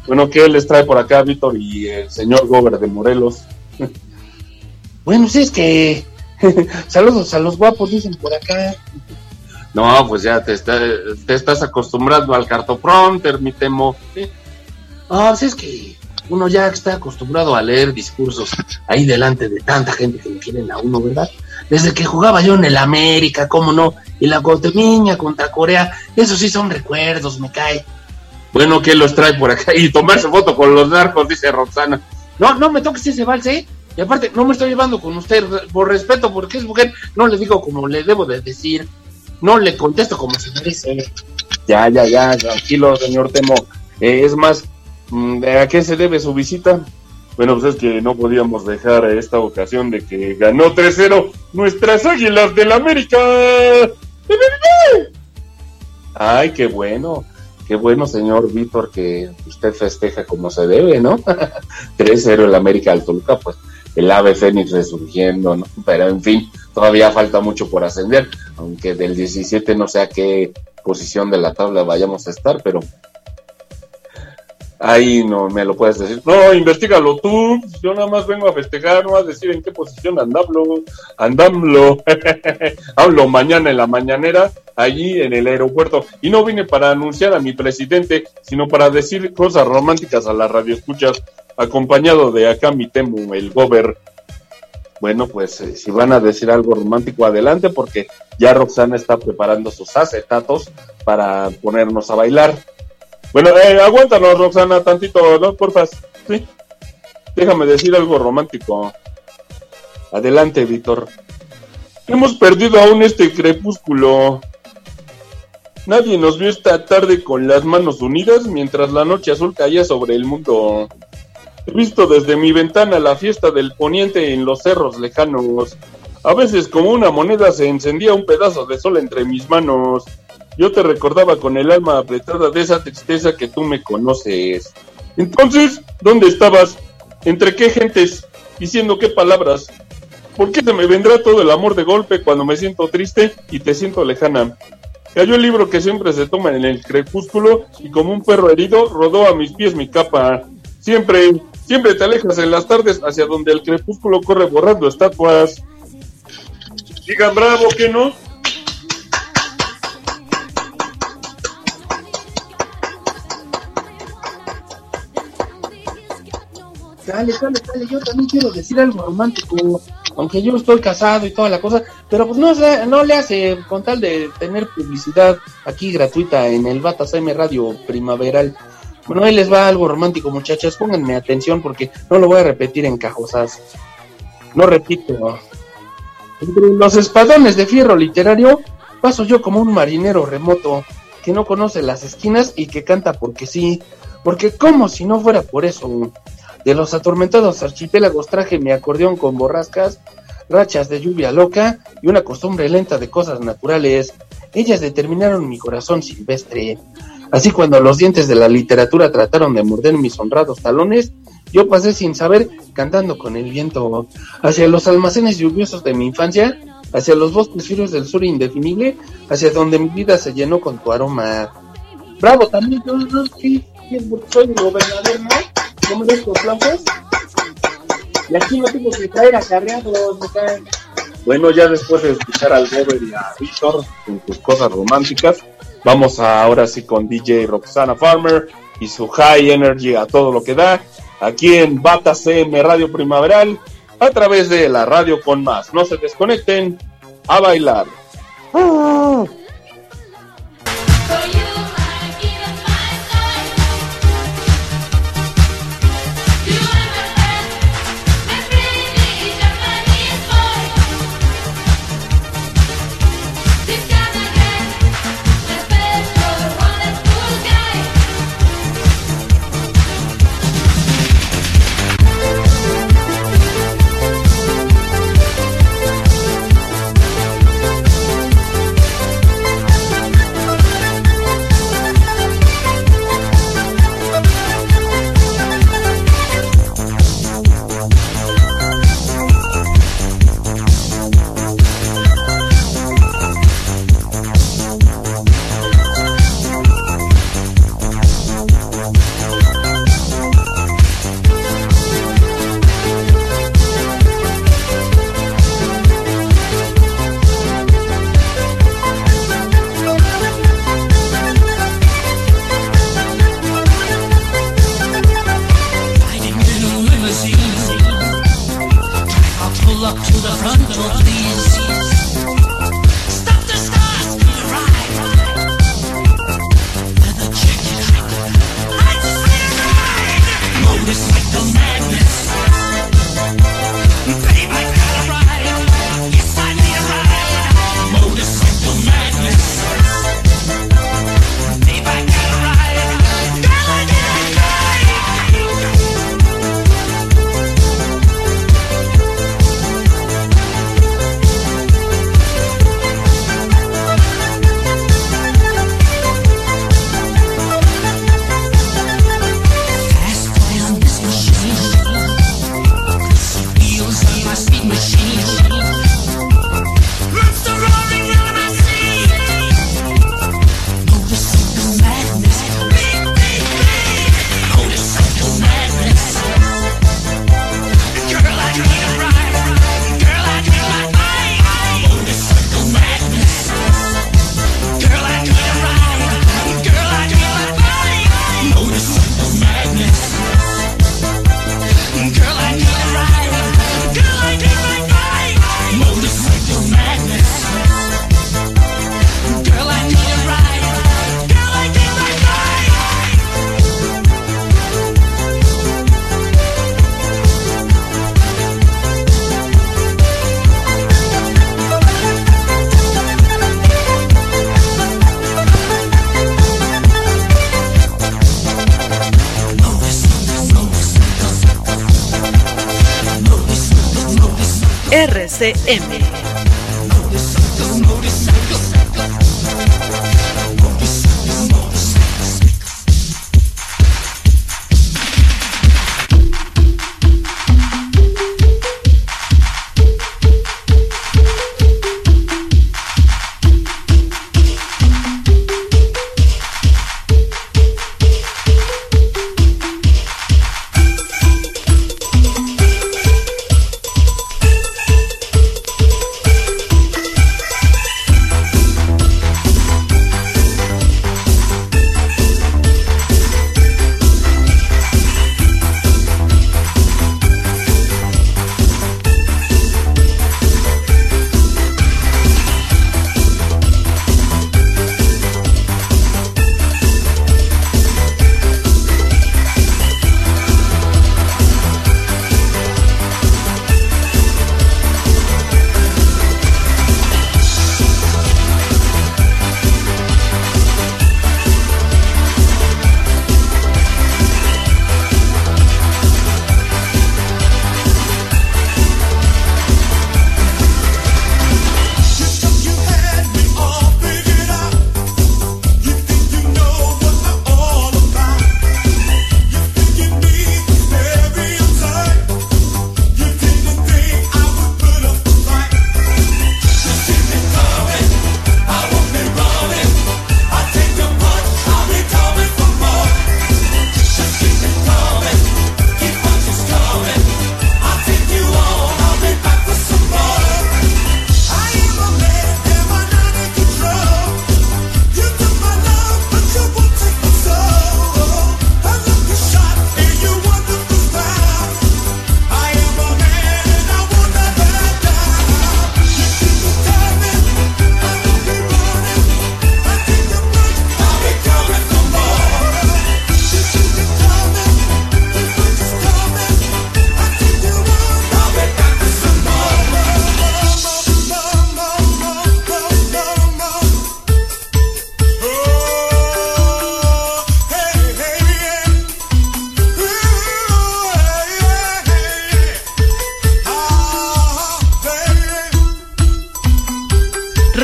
Bueno, ¿qué les trae por acá Víctor y el señor gober de Morelos? bueno, sí, es que... Saludos a los guapos, dicen por acá. No, pues ya te, te estás acostumbrando al cartoprompter, mi temo. Ah, pues es que uno ya está acostumbrado a leer discursos ahí delante de tanta gente que le quieren a uno, ¿verdad? Desde que jugaba yo en el América, cómo no, y la Gotemiña contra Corea, esos sí son recuerdos, me cae. Bueno, ¿qué los trae por acá? Y tomarse foto con los narcos, dice Roxana. No, no me toques ese vals, ¿eh? Y aparte, no me estoy llevando con usted, por respeto, porque es mujer, no le digo como le debo de decir, no le contesto como se merece. Ya, ya, ya, tranquilo, señor Temo. Eh, es más, ¿A qué se debe su visita? Bueno, pues es que no podíamos dejar esta ocasión de que ganó 3-0 nuestras Águilas del América. Ay, qué bueno. Qué bueno, señor Víctor, que usted festeja como se debe, ¿no? 3-0 el América al Toluca, pues el ave Fénix resurgiendo, ¿no? Pero en fin, todavía falta mucho por ascender, aunque del 17 no sé a qué posición de la tabla vayamos a estar, pero ahí no me lo puedes decir. No, investigalo tú. Yo nada más vengo a festejar, no a decir en qué posición andamlo. Andamlo. Hablo mañana en la mañanera, allí en el aeropuerto. Y no vine para anunciar a mi presidente, sino para decir cosas románticas a la radio escuchas, acompañado de acá mi temo, el gober. Bueno, pues eh, si van a decir algo romántico, adelante, porque ya Roxana está preparando sus acetatos para ponernos a bailar. Bueno, eh, aguántanos, Roxana, tantito, ¿no? Porfas. Sí. Déjame decir algo romántico. Adelante, Víctor. Hemos perdido aún este crepúsculo. Nadie nos vio esta tarde con las manos unidas mientras la noche azul caía sobre el mundo. He visto desde mi ventana la fiesta del poniente en los cerros lejanos. A veces como una moneda se encendía un pedazo de sol entre mis manos. Yo te recordaba con el alma apretada de esa tristeza que tú me conoces. Entonces, ¿dónde estabas? ¿Entre qué gentes? ¿Diciendo qué palabras? ¿Por qué se me vendrá todo el amor de golpe cuando me siento triste y te siento lejana? Cayó el libro que siempre se toma en el crepúsculo y como un perro herido rodó a mis pies mi capa. Siempre, siempre te alejas en las tardes hacia donde el crepúsculo corre borrando estatuas. Digan bravo, ¿qué no? Dale, dale, dale, yo también quiero decir algo romántico, aunque yo estoy casado y toda la cosa, pero pues no, no le hace con tal de tener publicidad aquí gratuita en el Batas Radio Primaveral. Bueno, ahí les va algo romántico, muchachas, pónganme atención porque no lo voy a repetir en cajosas. No repito. Entre los espadones de fierro literario paso yo como un marinero remoto que no conoce las esquinas y que canta porque sí, porque como si no fuera por eso. De los atormentados archipiélagos traje mi acordeón con borrascas, rachas de lluvia loca y una costumbre lenta de cosas naturales. Ellas determinaron mi corazón silvestre. Así cuando los dientes de la literatura trataron de morder mis honrados talones, yo pasé sin saber cantando con el viento hacia los almacenes lluviosos de mi infancia, hacia los bosques fríos del sur indefinible, hacia donde mi vida se llenó con tu aroma. Bravo, también soy gobernador. No me des aplausos. Y aquí no tengo que traer acarreados, me caen. Bueno, ya después de escuchar al Robert y a Víctor con sus cosas románticas, vamos a, ahora sí con DJ Roxana Farmer y su High Energy a todo lo que da, aquí en Bata CM Radio Primaveral, a través de la radio con más. No se desconecten, a bailar.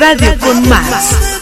Radio con más.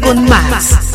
Con más.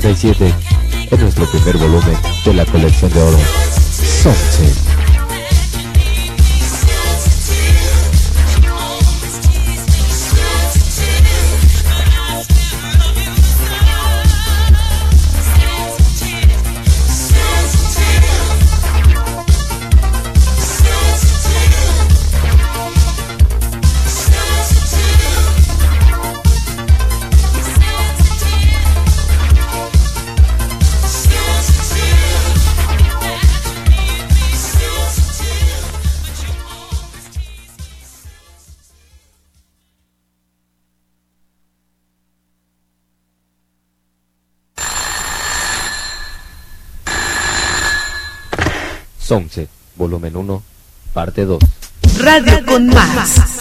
87 11, volumen 1, parte 2. Radio, Radio con más.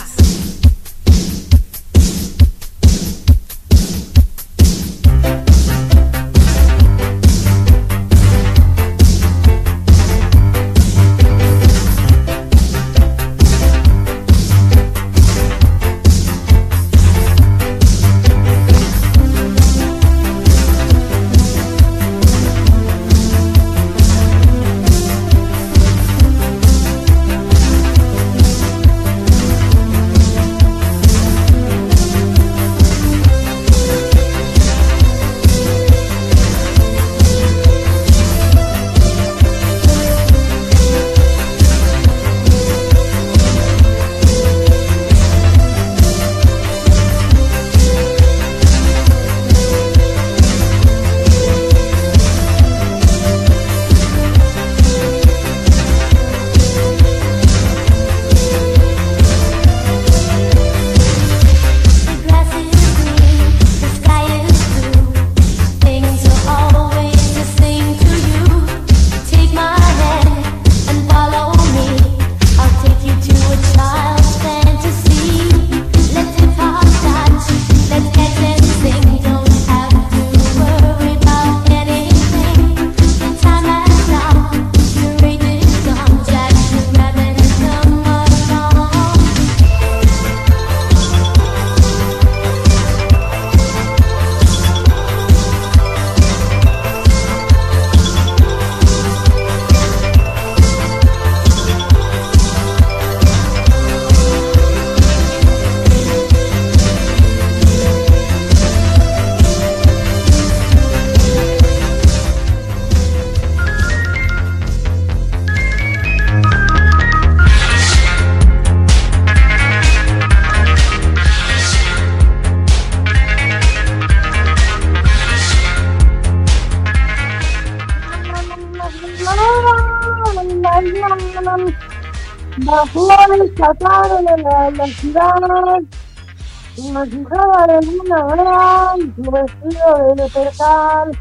Una fijaba de luna gran, su vestido de percal.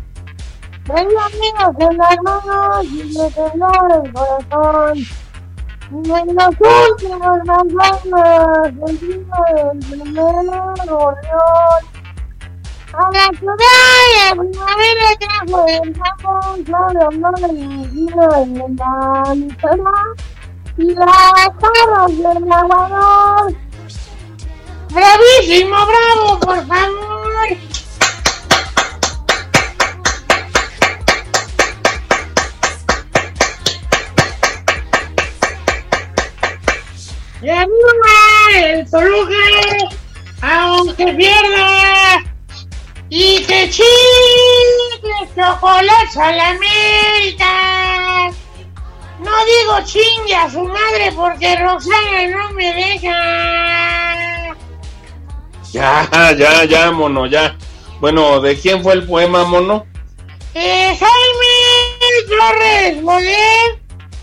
Tenía amigos en las manos y le temblaba el corazón. Y en los últimos manzanas, el vino del primer gorrión. A la ciudad la primavera trajo el campo, claro, no me vino en la litera y las aguas del aguador. ¡Bravísimo, bravo, por favor! ¡Y arriba el Toluca! ¡Aunque pierda! ¡Y que chingue chocolates a la América! No digo chingue a su madre porque Roxana no me deja. Ya, ya, ya, mono, ya. Bueno, ¿de quién fue el poema, mono? Eh, Jaime Torres Bodet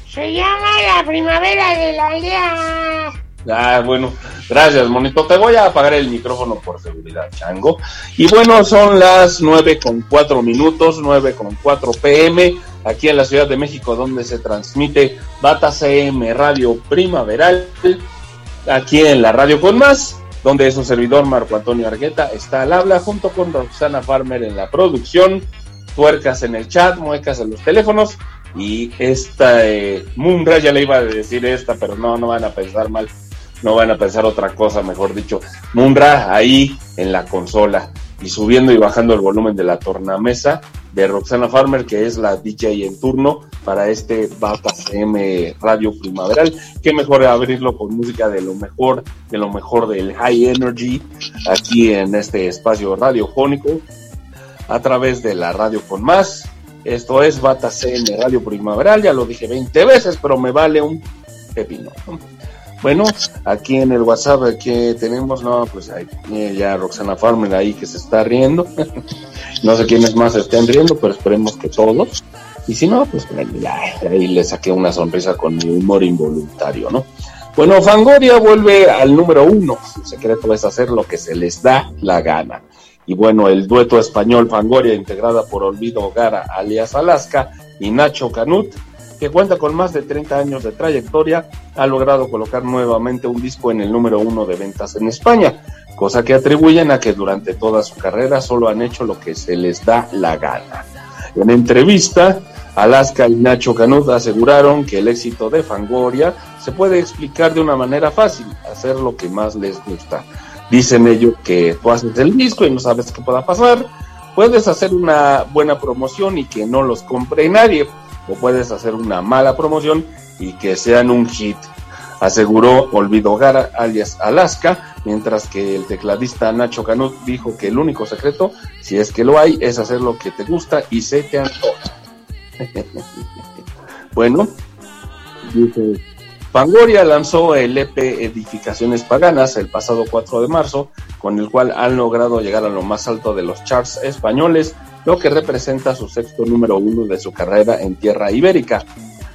se llama La Primavera de la Aldea. Ah, bueno, gracias, monito. Te voy a apagar el micrófono por seguridad, chango. Y bueno, son las nueve con cuatro minutos, nueve con cuatro pm, aquí en la Ciudad de México, donde se transmite Bata CM Radio Primaveral, aquí en la Radio con Más, donde es un servidor Marco Antonio Argueta está al habla, junto con Roxana Farmer en la producción, tuercas en el chat, muecas en los teléfonos. Y esta eh, Munra, ya le iba a decir esta, pero no, no van a pensar mal no van a pensar otra cosa, mejor dicho. Munra ahí en la consola y subiendo y bajando el volumen de la tornamesa de Roxana Farmer, que es la DJ en turno para este Bata CM Radio Primaveral. Qué mejor abrirlo con música de lo mejor, de lo mejor del High Energy, aquí en este espacio radiofónico, a través de la radio con más. Esto es Bata CM Radio Primaveral, ya lo dije 20 veces, pero me vale un pepino. Bueno, aquí en el WhatsApp que tenemos, no, pues ahí ya Roxana Farmer ahí que se está riendo. no sé quiénes más estén riendo, pero esperemos que todos. Y si no, pues ahí le saqué una sonrisa con mi humor involuntario, ¿no? Bueno, Fangoria vuelve al número uno. Su secreto es hacer lo que se les da la gana. Y bueno, el dueto español Fangoria, integrada por Olvido Gara, alias Alaska, y Nacho Canut, que cuenta con más de 30 años de trayectoria, ha logrado colocar nuevamente un disco en el número uno de ventas en España, cosa que atribuyen a que durante toda su carrera solo han hecho lo que se les da la gana. En entrevista, Alaska y Nacho Canut aseguraron que el éxito de Fangoria se puede explicar de una manera fácil, hacer lo que más les gusta. Dicen ellos que tú haces el disco y no sabes qué pueda pasar, puedes hacer una buena promoción y que no los compre nadie, o puedes hacer una mala promoción y que sean un hit, aseguró Olvido Gara alias Alaska, mientras que el tecladista Nacho Canut dijo que el único secreto, si es que lo hay, es hacer lo que te gusta y se te antoja. bueno, dice Fangoria lanzó el EP Edificaciones Paganas el pasado 4 de marzo, con el cual han logrado llegar a lo más alto de los charts españoles lo que representa su sexto número uno de su carrera en tierra ibérica.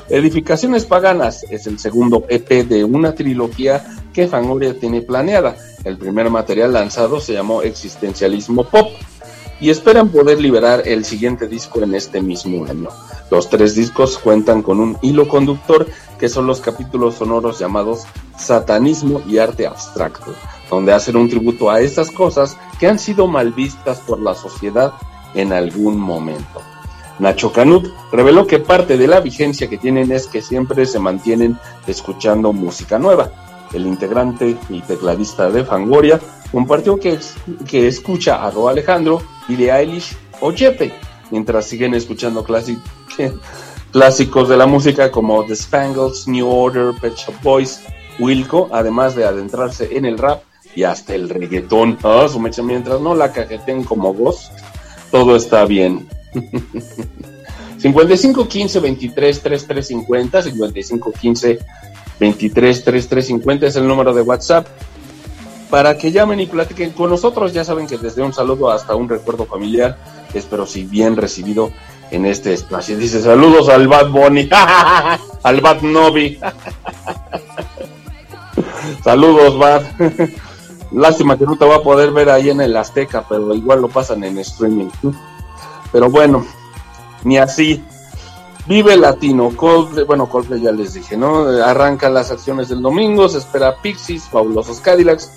Edificaciones Paganas es el segundo EP de una trilogía que Fangoria tiene planeada. El primer material lanzado se llamó Existencialismo Pop y esperan poder liberar el siguiente disco en este mismo año. Los tres discos cuentan con un hilo conductor que son los capítulos sonoros llamados Satanismo y Arte Abstracto, donde hacen un tributo a estas cosas que han sido mal vistas por la sociedad en algún momento. Nacho Canut reveló que parte de la vigencia que tienen es que siempre se mantienen escuchando música nueva. El integrante y tecladista de Fangoria compartió que, que escucha a Ro Alejandro, Billie Eilish o mientras siguen escuchando clásicos de la música como The Spangles, New Order, Pet Shop Boys, Wilco, además de adentrarse en el rap y hasta el reggaetón. Oh, mientras no la cajeten como voz, todo está bien. 55 15 23 33 50 55 15 23 33 50 es el número de WhatsApp para que llamen y platiquen con nosotros. Ya saben que desde un saludo hasta un recuerdo familiar, espero si bien recibido en este espacio. Dice saludos al Bad Bunny, al Bad Novi. Saludos, Bad. Lástima que no te va a poder ver ahí en el Azteca, pero igual lo pasan en streaming. Pero bueno, ni así. Vive Latino, Coldplay, bueno, Coldplay ya les dije, ¿no? Arranca las acciones del domingo, se espera Pixies, Fabulosos Cadillacs,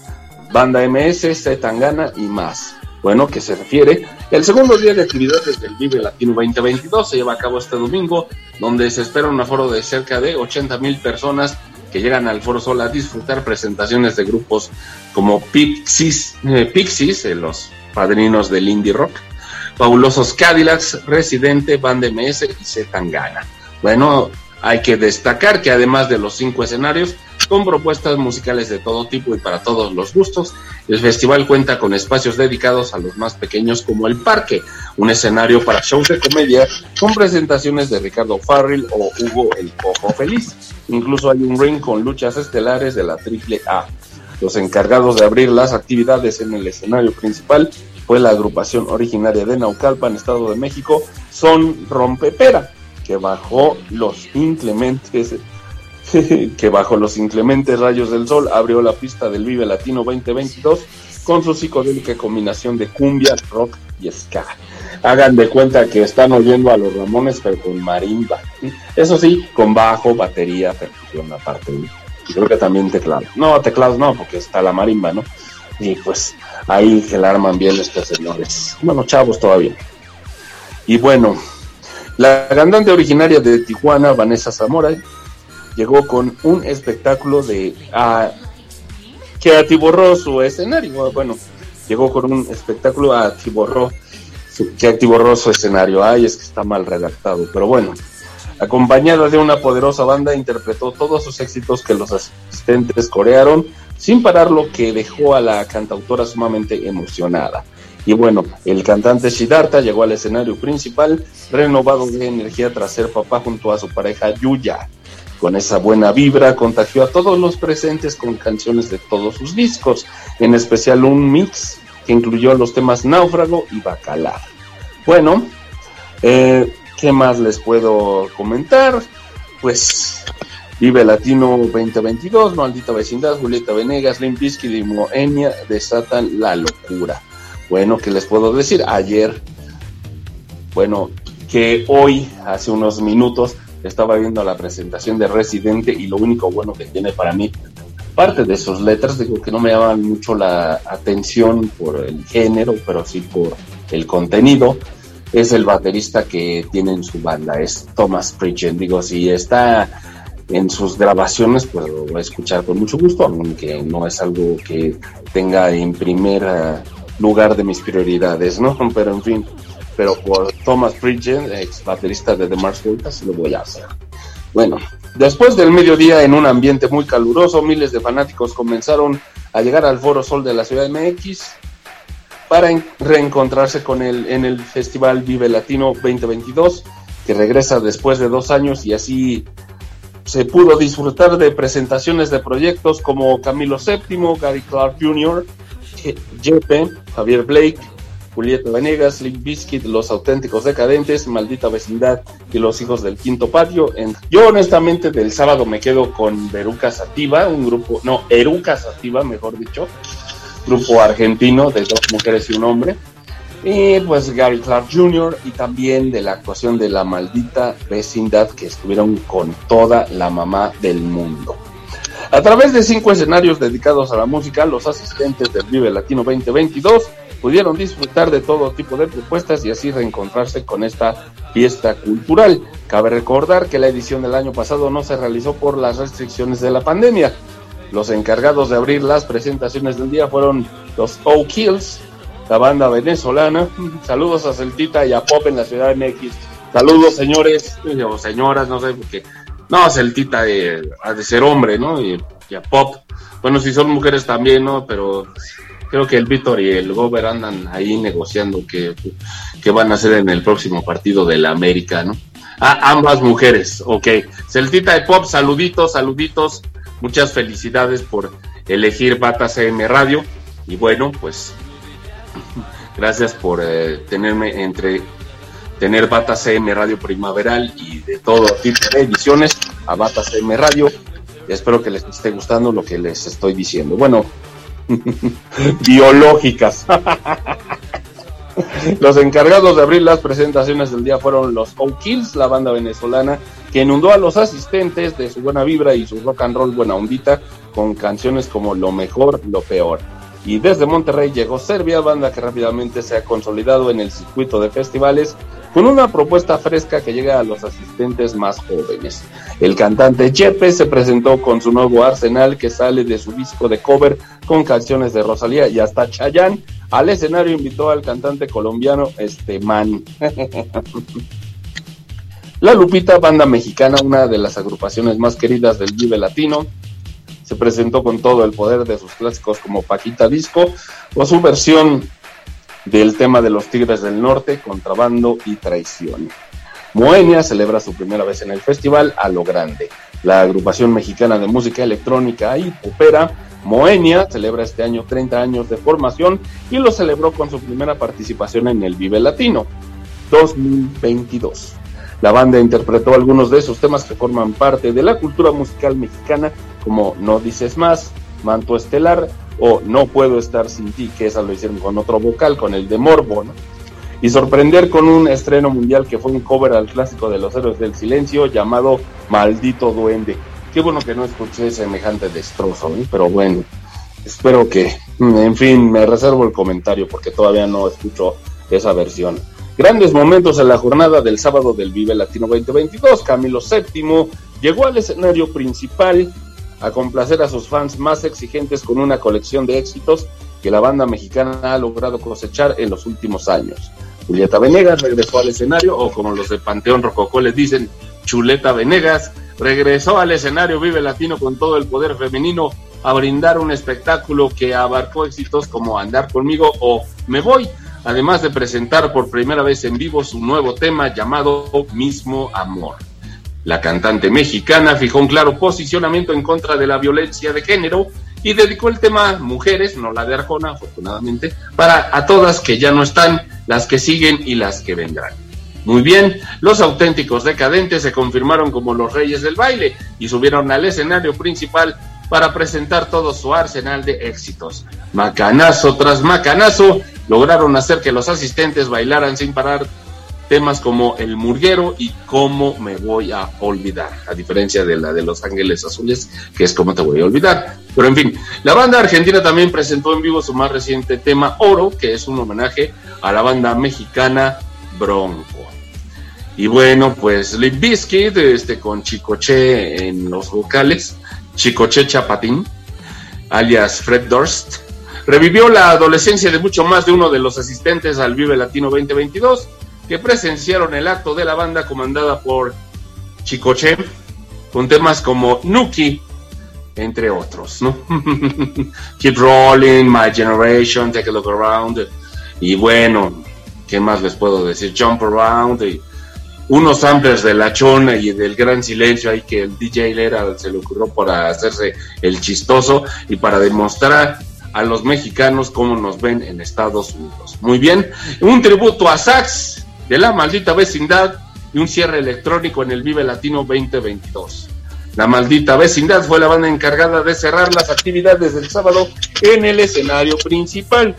Banda MS, Zetangana y más. Bueno, que se refiere, el segundo día de actividades del Vive Latino 2022 se lleva a cabo este domingo, donde se espera un aforo de cerca de 80 mil personas que llegan al Foro Sol a disfrutar presentaciones de grupos como Pixies, eh, Pixies eh, los padrinos del indie rock, Fabulosos Cadillacs, Residente, Band MS y Zetangana. Bueno, hay que destacar que además de los cinco escenarios, con propuestas musicales de todo tipo y para todos los gustos, el festival cuenta con espacios dedicados a los más pequeños como el Parque, un escenario para shows de comedia con presentaciones de Ricardo Farrell o Hugo el Cojo Feliz. Incluso hay un ring con luchas estelares de la Triple A. Los encargados de abrir las actividades en el escenario principal fue la agrupación originaria de Naucalpan, Estado de México, Son Rompepera, que bajo los inclementes que bajo los inclementes rayos del sol abrió la pista del Vive Latino 2022 con su psicodélica combinación de cumbia, rock y ska. Hagan de cuenta que están oyendo a los Ramones pero con marimba. Eso sí, con bajo, batería, percusión aparte. Y creo que también teclado. No, teclados no, porque está la marimba, ¿no? Y pues ahí que la arman bien estos señores. Bueno, chavos todavía. Y bueno, la cantante originaria de Tijuana, Vanessa Zamora, llegó con un espectáculo de a, que atiborró su escenario. Bueno, llegó con un espectáculo atiborró su, que atiborró su escenario. Ay, es que está mal redactado, pero bueno. Acompañada de una poderosa banda, interpretó todos sus éxitos que los asistentes corearon sin parar lo que dejó a la cantautora sumamente emocionada. Y bueno, el cantante Siddhartha llegó al escenario principal renovado de energía tras ser papá junto a su pareja Yuya. Con esa buena vibra contagió a todos los presentes con canciones de todos sus discos, en especial un mix que incluyó los temas Náufrago y Bacalar. Bueno, eh, ¿qué más les puedo comentar? Pues Vive Latino 2022, Maldita Vecindad, Julieta Venegas, Limp Bizkit y Moenia desatan la locura. Bueno, ¿qué les puedo decir? Ayer, bueno, que hoy, hace unos minutos, estaba viendo la presentación de Residente y lo único bueno que tiene para mí, parte de sus letras, digo que no me llaman mucho la atención por el género, pero sí por el contenido, es el baterista que tiene en su banda, es Thomas Pritchett. Digo, si está en sus grabaciones, pues lo voy a escuchar con mucho gusto, aunque no es algo que tenga en primer eh, lugar de mis prioridades, ¿no? Pero en fin, pero por Thomas Pridgen, ex baterista de The Mars Voltas, lo voy a hacer. Bueno, después del mediodía, en un ambiente muy caluroso, miles de fanáticos comenzaron a llegar al Foro Sol de la Ciudad de MX para reencontrarse con él en el Festival Vive Latino 2022, que regresa después de dos años y así se pudo disfrutar de presentaciones de proyectos como Camilo VII, Gary Clark Jr., Jepe, Javier Blake, Julieta Venegas, Limp Bizkit, Los Auténticos Decadentes, Maldita Vecindad y Los Hijos del Quinto Patio. Yo honestamente del sábado me quedo con Veruca Sativa, un grupo, no, Eruca Sativa, mejor dicho, grupo argentino de dos mujeres y un hombre y pues Gary Clark Jr. y también de la actuación de la maldita vecindad que estuvieron con toda la mamá del mundo. A través de cinco escenarios dedicados a la música, los asistentes del Vive Latino 2022 pudieron disfrutar de todo tipo de propuestas y así reencontrarse con esta fiesta cultural. Cabe recordar que la edición del año pasado no se realizó por las restricciones de la pandemia. Los encargados de abrir las presentaciones del día fueron los O'Kills, la banda venezolana. Saludos a Celtita y a Pop en la Ciudad de MX. Saludos, señores o señoras, no sé, porque. No, Celtita de, ha de ser hombre, ¿no? Y, a Pop. Bueno, si son mujeres también, ¿no? Pero creo que el Víctor y el Gober andan ahí negociando qué, van a hacer en el próximo partido de la América, ¿no? Ah, ambas mujeres, ok. Celtita y Pop, saluditos, saluditos. Muchas felicidades por elegir Bata CM Radio. Y bueno, pues Gracias por eh, tenerme entre tener Bata CM Radio Primaveral y de todo tipo de ediciones a Bata CM Radio. Espero que les esté gustando lo que les estoy diciendo. Bueno, biológicas. los encargados de abrir las presentaciones del día fueron los O'Kills, la banda venezolana que inundó a los asistentes de su buena vibra y su rock and roll buena ondita con canciones como Lo mejor, lo peor. Y desde Monterrey llegó Serbia, banda que rápidamente se ha consolidado en el circuito de festivales con una propuesta fresca que llega a los asistentes más jóvenes. El cantante Chepe se presentó con su nuevo arsenal que sale de su disco de cover con canciones de Rosalía y hasta Chayanne al escenario invitó al cantante colombiano Esteman. La Lupita, banda mexicana, una de las agrupaciones más queridas del Vive Latino, se presentó con todo el poder de sus clásicos como Paquita Disco o su versión del tema de los Tigres del Norte, Contrabando y Traición. Moenia celebra su primera vez en el festival a lo grande. La agrupación mexicana de música electrónica y popera, Moenia, celebra este año 30 años de formación y lo celebró con su primera participación en el Vive Latino 2022. La banda interpretó algunos de esos temas que forman parte de la cultura musical mexicana, como No Dices Más, Manto Estelar, o No puedo estar sin ti, que esa lo hicieron con otro vocal, con el de Morbo, ¿no? Y sorprender con un estreno mundial que fue un cover al clásico de los héroes del silencio llamado Maldito Duende. Qué bueno que no escuché semejante destrozo, ¿eh? pero bueno, espero que, en fin, me reservo el comentario porque todavía no escucho esa versión. Grandes momentos en la jornada del sábado del Vive Latino 2022. Camilo VII llegó al escenario principal a complacer a sus fans más exigentes con una colección de éxitos que la banda mexicana ha logrado cosechar en los últimos años. Julieta Venegas regresó al escenario, o como los de Panteón Rococó les dicen, Chuleta Venegas, regresó al escenario Vive Latino con todo el poder femenino a brindar un espectáculo que abarcó éxitos como Andar conmigo o Me voy, además de presentar por primera vez en vivo su nuevo tema llamado Mismo Amor. La cantante mexicana fijó un claro posicionamiento en contra de la violencia de género y dedicó el tema Mujeres, no la de Arjona, afortunadamente, para a todas que ya no están, las que siguen y las que vendrán. Muy bien, los auténticos decadentes se confirmaron como los reyes del baile y subieron al escenario principal para presentar todo su arsenal de éxitos. Macanazo tras macanazo lograron hacer que los asistentes bailaran sin parar temas como El Murguero y Cómo me voy a olvidar, a diferencia de la de Los Ángeles Azules, que es Cómo te voy a olvidar. Pero en fin, la banda argentina también presentó en vivo su más reciente tema Oro, que es un homenaje a la banda mexicana Bronco. Y bueno, pues Limp Bizkit, este, con Chicoche en los vocales, Chicoche Chapatín, alias Fred Durst, revivió la adolescencia de mucho más de uno de los asistentes al Vive Latino 2022 que presenciaron el acto de la banda comandada por Chicoche, con temas como Nuki, entre otros. Keep Rolling, My Generation, Take a Look Around, y bueno, ¿qué más les puedo decir? Jump Around, y unos samplers de La Chona y del Gran Silencio ahí que el DJ Lera se le ocurrió para hacerse el chistoso y para demostrar a los mexicanos cómo nos ven en Estados Unidos. Muy bien, un tributo a Sax, de la maldita vecindad y un cierre electrónico en el Vive Latino 2022. La maldita vecindad fue la banda encargada de cerrar las actividades del sábado en el escenario principal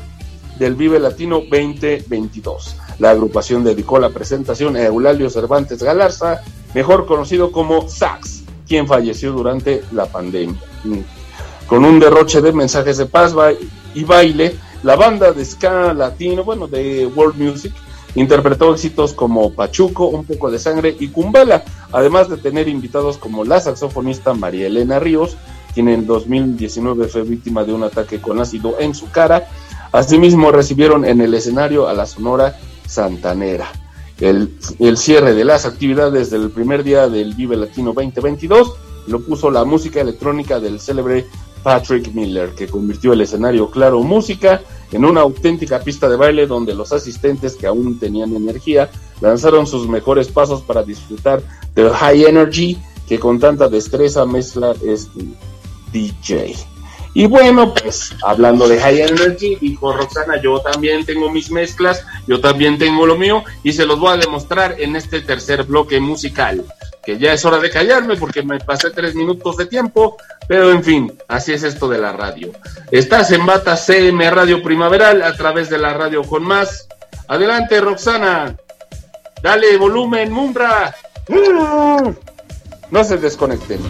del Vive Latino 2022. La agrupación dedicó la presentación a Eulalio Cervantes Galarza, mejor conocido como Sax, quien falleció durante la pandemia. Con un derroche de mensajes de paz y baile, la banda de ska latino, bueno, de world music, Interpretó éxitos como Pachuco, Un poco de sangre y Kumbala, además de tener invitados como la saxofonista María Elena Ríos, quien en 2019 fue víctima de un ataque con ácido en su cara. Asimismo recibieron en el escenario a la Sonora Santanera. El, el cierre de las actividades del primer día del Vive Latino 2022 lo puso la música electrónica del célebre Patrick Miller, que convirtió el escenario Claro Música en una auténtica pista de baile donde los asistentes que aún tenían energía lanzaron sus mejores pasos para disfrutar del high energy que con tanta destreza mezcla este DJ. Y bueno, pues hablando de High Energy, dijo Roxana, yo también tengo mis mezclas, yo también tengo lo mío y se los voy a demostrar en este tercer bloque musical. Que ya es hora de callarme porque me pasé tres minutos de tiempo, pero en fin, así es esto de la radio. Estás en Bata CM Radio Primaveral a través de la radio con más. Adelante, Roxana. Dale volumen, Mundra. No se desconecten.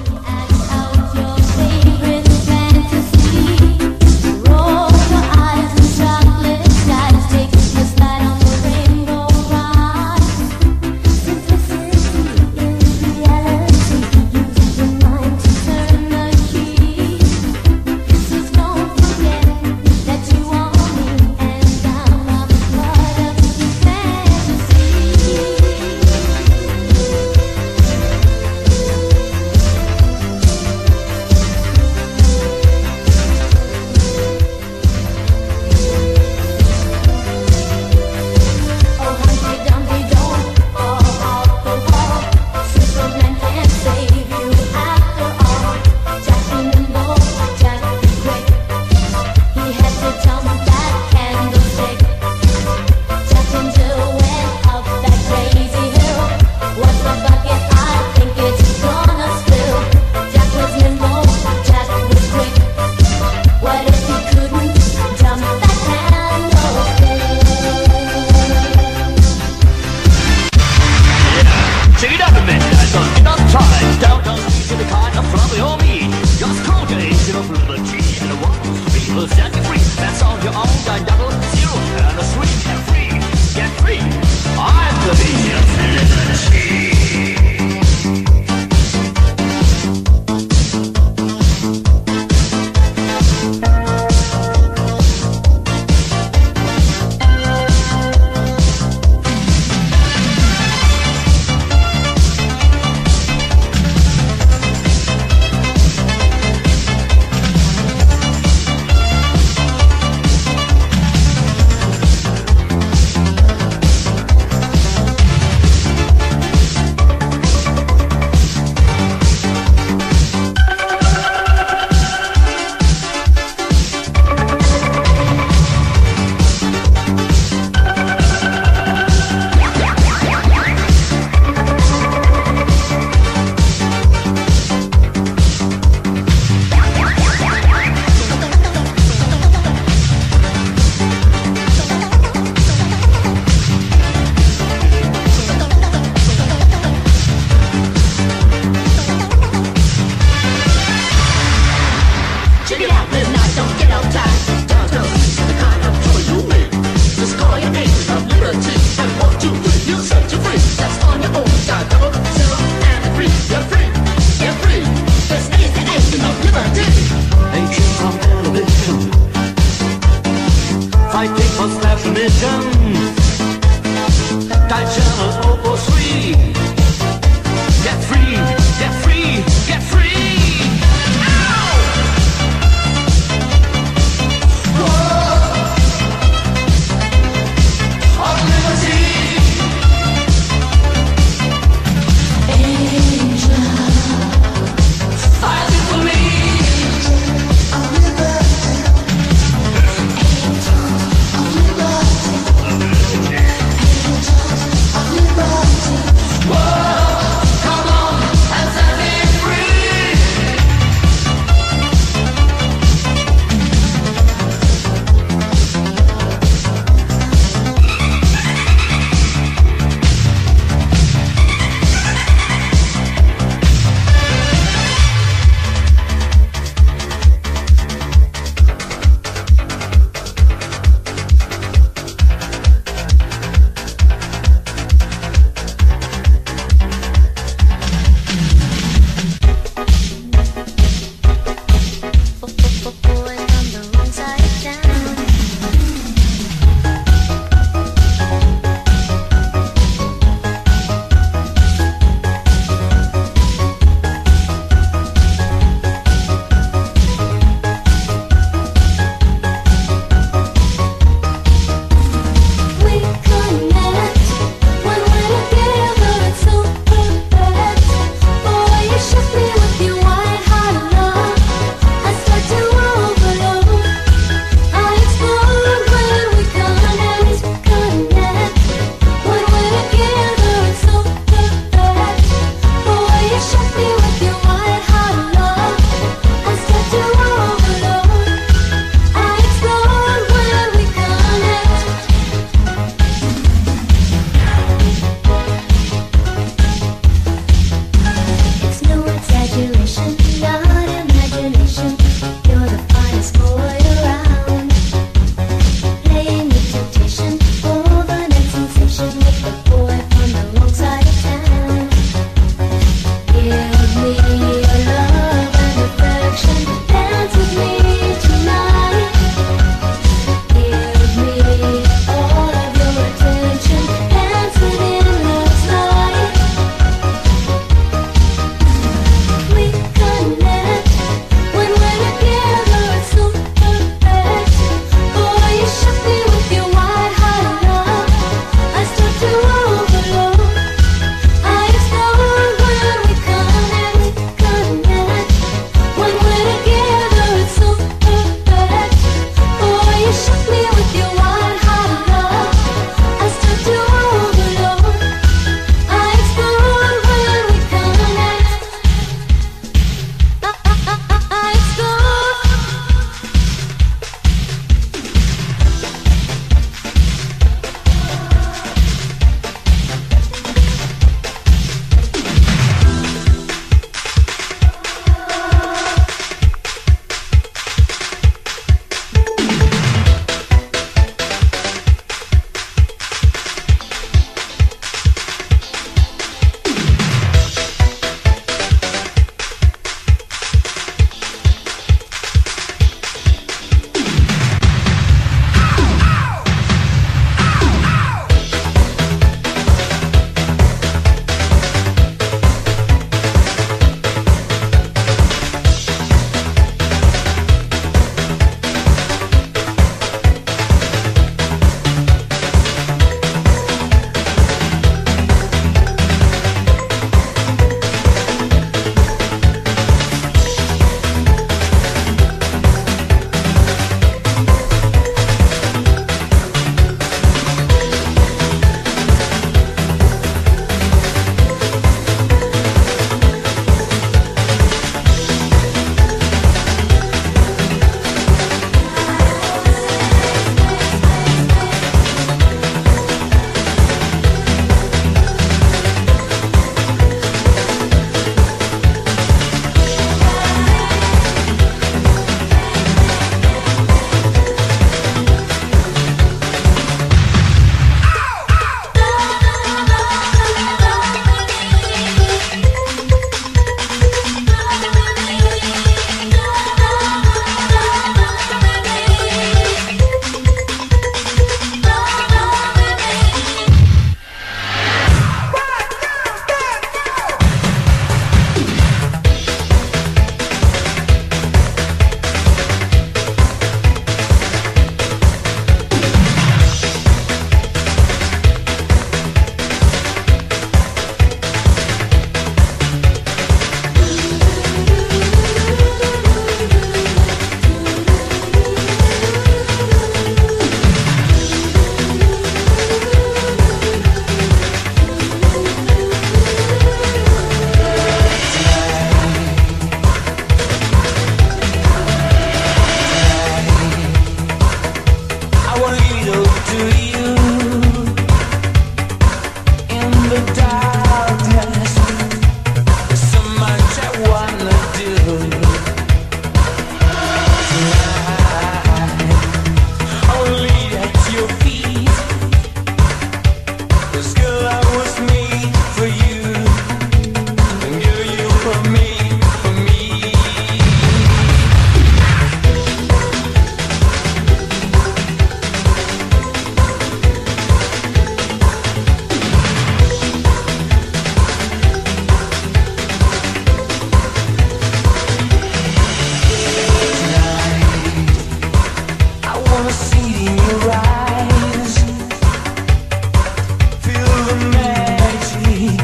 Feel the magic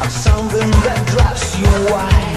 of something that drives you wild.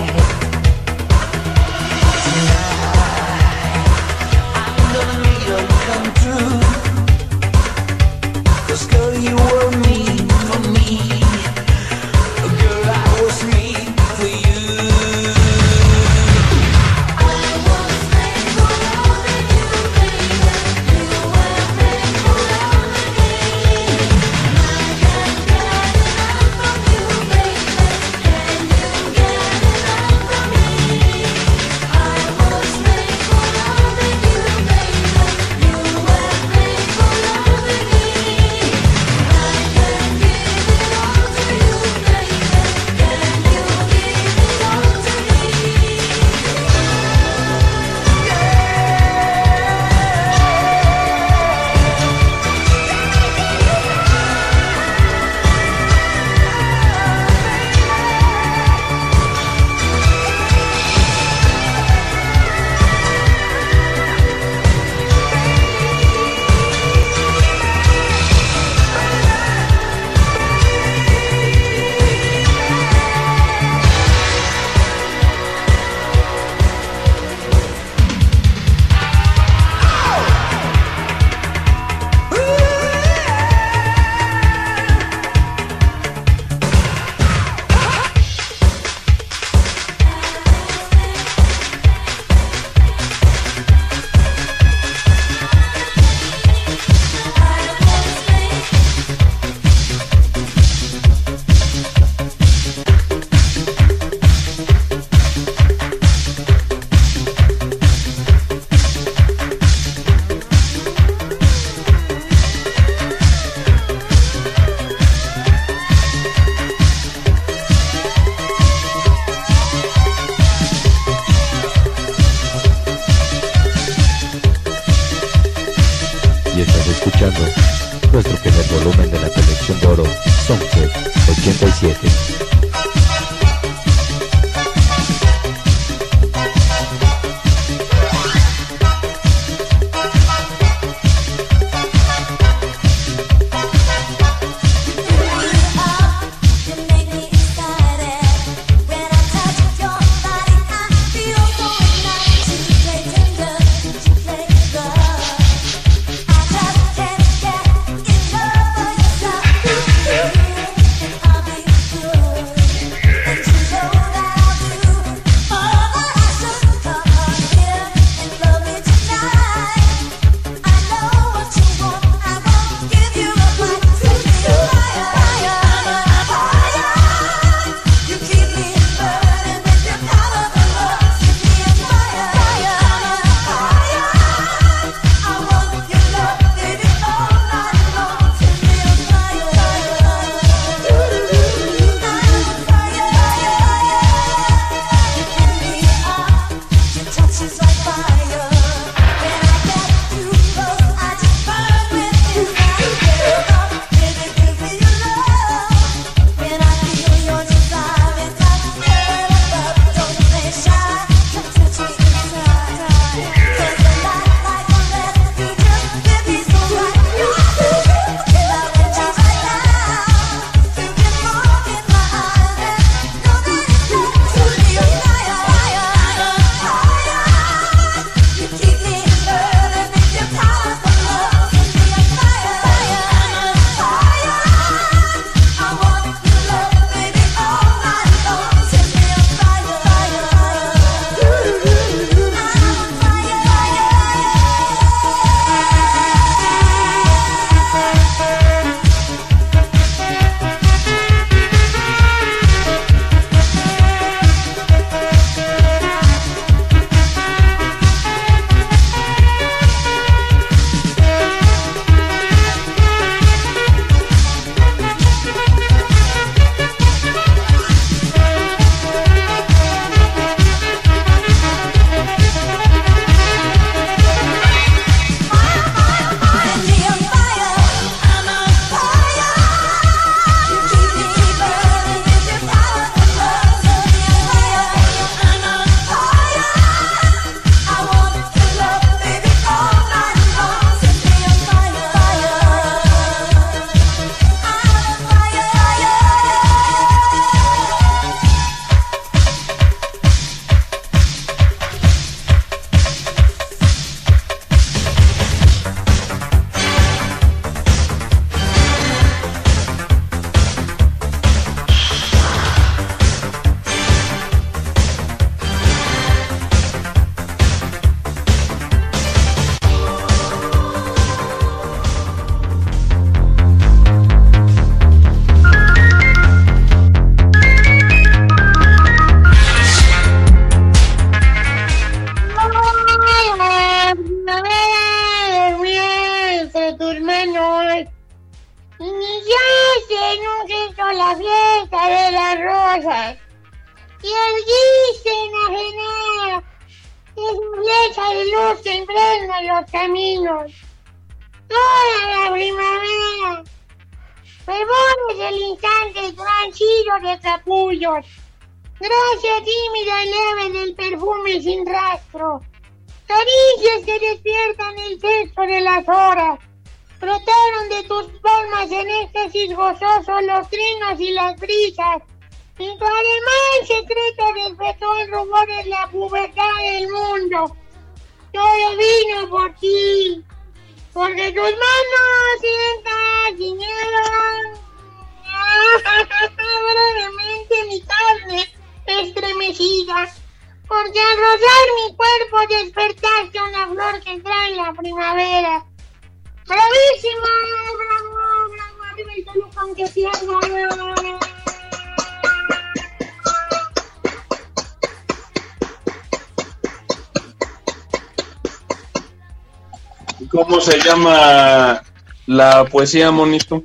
La poesía, monito?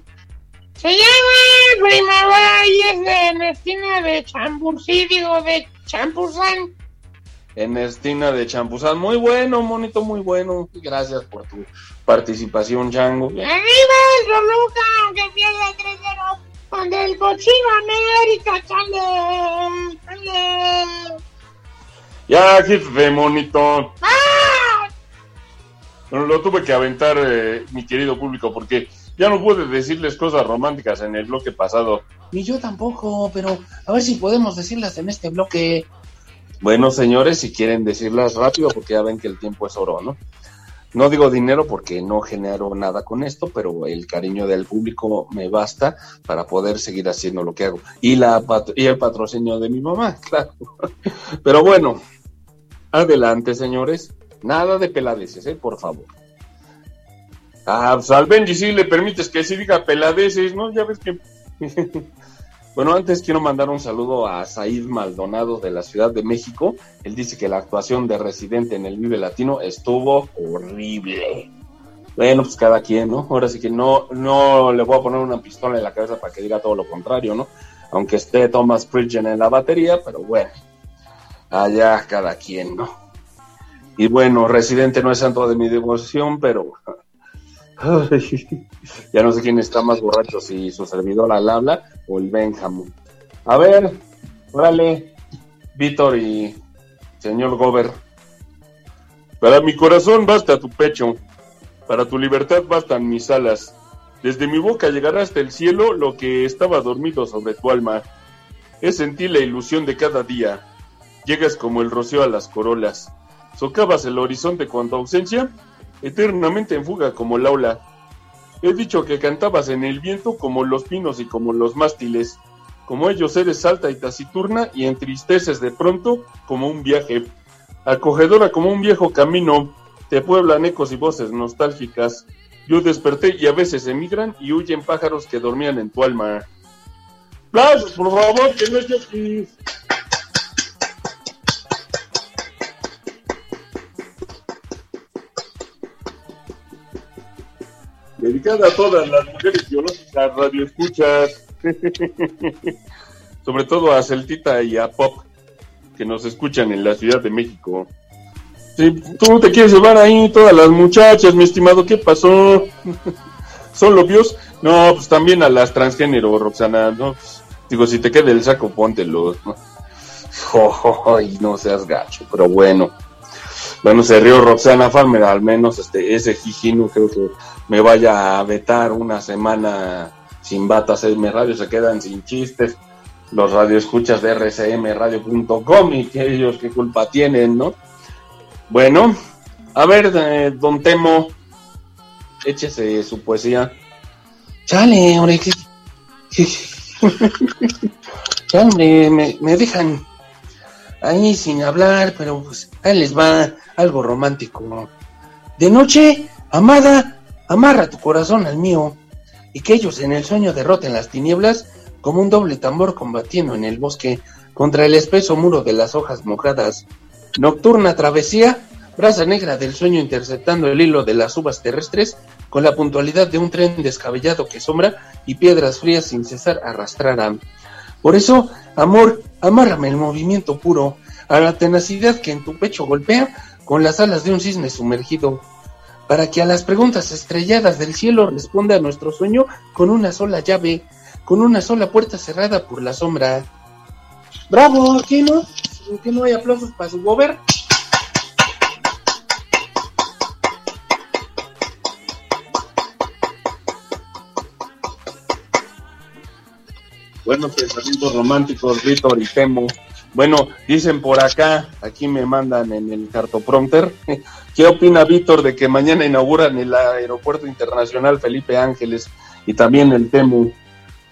Se llama Primavera y es de Ernestina de Chambursí, digo, de Champuzán. Ernestina de Champuzán. Muy bueno, monito, muy bueno. Gracias por tu participación, Chango. ¡Arriba el Toluca, aunque pierda 3-0! Con el cochino América, chale, chale. Ya, jefe, monito. Lo tuve que aventar, eh, mi querido público, porque ya no pude decirles cosas románticas en el bloque pasado. Ni yo tampoco, pero a ver si podemos decirlas en este bloque. Bueno, señores, si quieren decirlas rápido, porque ya ven que el tiempo es oro, ¿no? No digo dinero porque no genero nada con esto, pero el cariño del público me basta para poder seguir haciendo lo que hago. Y, la y el patrocinio de mi mamá, claro. Pero bueno, adelante, señores. Nada de peladeces, ¿eh? Por favor. Ah, pues al le permites que sí diga peladeces, ¿no? Ya ves que... Bueno, antes quiero mandar un saludo a Said Maldonado de la Ciudad de México. Él dice que la actuación de Residente en el Vive Latino estuvo horrible. Bueno, pues cada quien, ¿no? Ahora sí que no, no le voy a poner una pistola en la cabeza para que diga todo lo contrario, ¿no? Aunque esté Thomas Pridgen en la batería, pero bueno, allá cada quien, ¿no? Y bueno, Residente no es santo de mi devoción, pero ya no sé quién está más borracho, si su servidor al habla o el Benjamin. A ver, órale, Víctor y señor Gober. Para mi corazón basta tu pecho, para tu libertad bastan mis alas. Desde mi boca llegará hasta el cielo lo que estaba dormido sobre tu alma. Es en ti la ilusión de cada día. Llegas como el rocío a las corolas. Socavas el horizonte con tu ausencia eternamente en fuga como la ola. He dicho que cantabas en el viento como los pinos y como los mástiles. Como ellos eres alta y taciturna y entristeces de pronto como un viaje. Acogedora como un viejo camino, te pueblan ecos y voces nostálgicas. Yo desperté y a veces emigran y huyen pájaros que dormían en tu alma. ¡Aplausos, por favor, que no esté aquí! Dedicada a todas las mujeres biológicas radioescuchas. Sobre todo a Celtita y a Pop, que nos escuchan en la Ciudad de México. Si tú te quieres llevar ahí todas las muchachas, mi estimado, ¿qué pasó? ¿Son lobios? No, pues también a las transgénero, Roxana, ¿no? Digo, si te queda el saco, póntelo. ¿no? Ay, no seas gacho, pero bueno. Bueno, se rió Roxana Farmer, al menos este, ese jiji no creo que me vaya a vetar una semana sin batas M Radio, se quedan sin chistes. Los radioescuchas de rcmradio.com y que ellos qué culpa tienen, ¿no? Bueno, a ver, eh, don Temo, échese su poesía. Chale, hombre, que... me, me dejan ahí sin hablar, pero pues ahí les va algo romántico. De noche, amada, amarra tu corazón al mío, y que ellos en el sueño derroten las tinieblas como un doble tambor combatiendo en el bosque contra el espeso muro de las hojas mojadas. Nocturna travesía, brasa negra del sueño interceptando el hilo de las uvas terrestres, con la puntualidad de un tren descabellado que sombra y piedras frías sin cesar arrastrarán. Por eso, amor, amárrame el movimiento puro, a la tenacidad que en tu pecho golpea con las alas de un cisne sumergido, para que a las preguntas estrelladas del cielo responda a nuestro sueño con una sola llave, con una sola puerta cerrada por la sombra. ¡Bravo! ¿Qué no? ¿Qué no hay aplausos para su gober? Buenos pensamientos románticos, Víctor y Temo. Bueno, dicen por acá, aquí me mandan en el cartoprompter, ¿qué opina Víctor de que mañana inauguran el Aeropuerto Internacional Felipe Ángeles y también el Temu?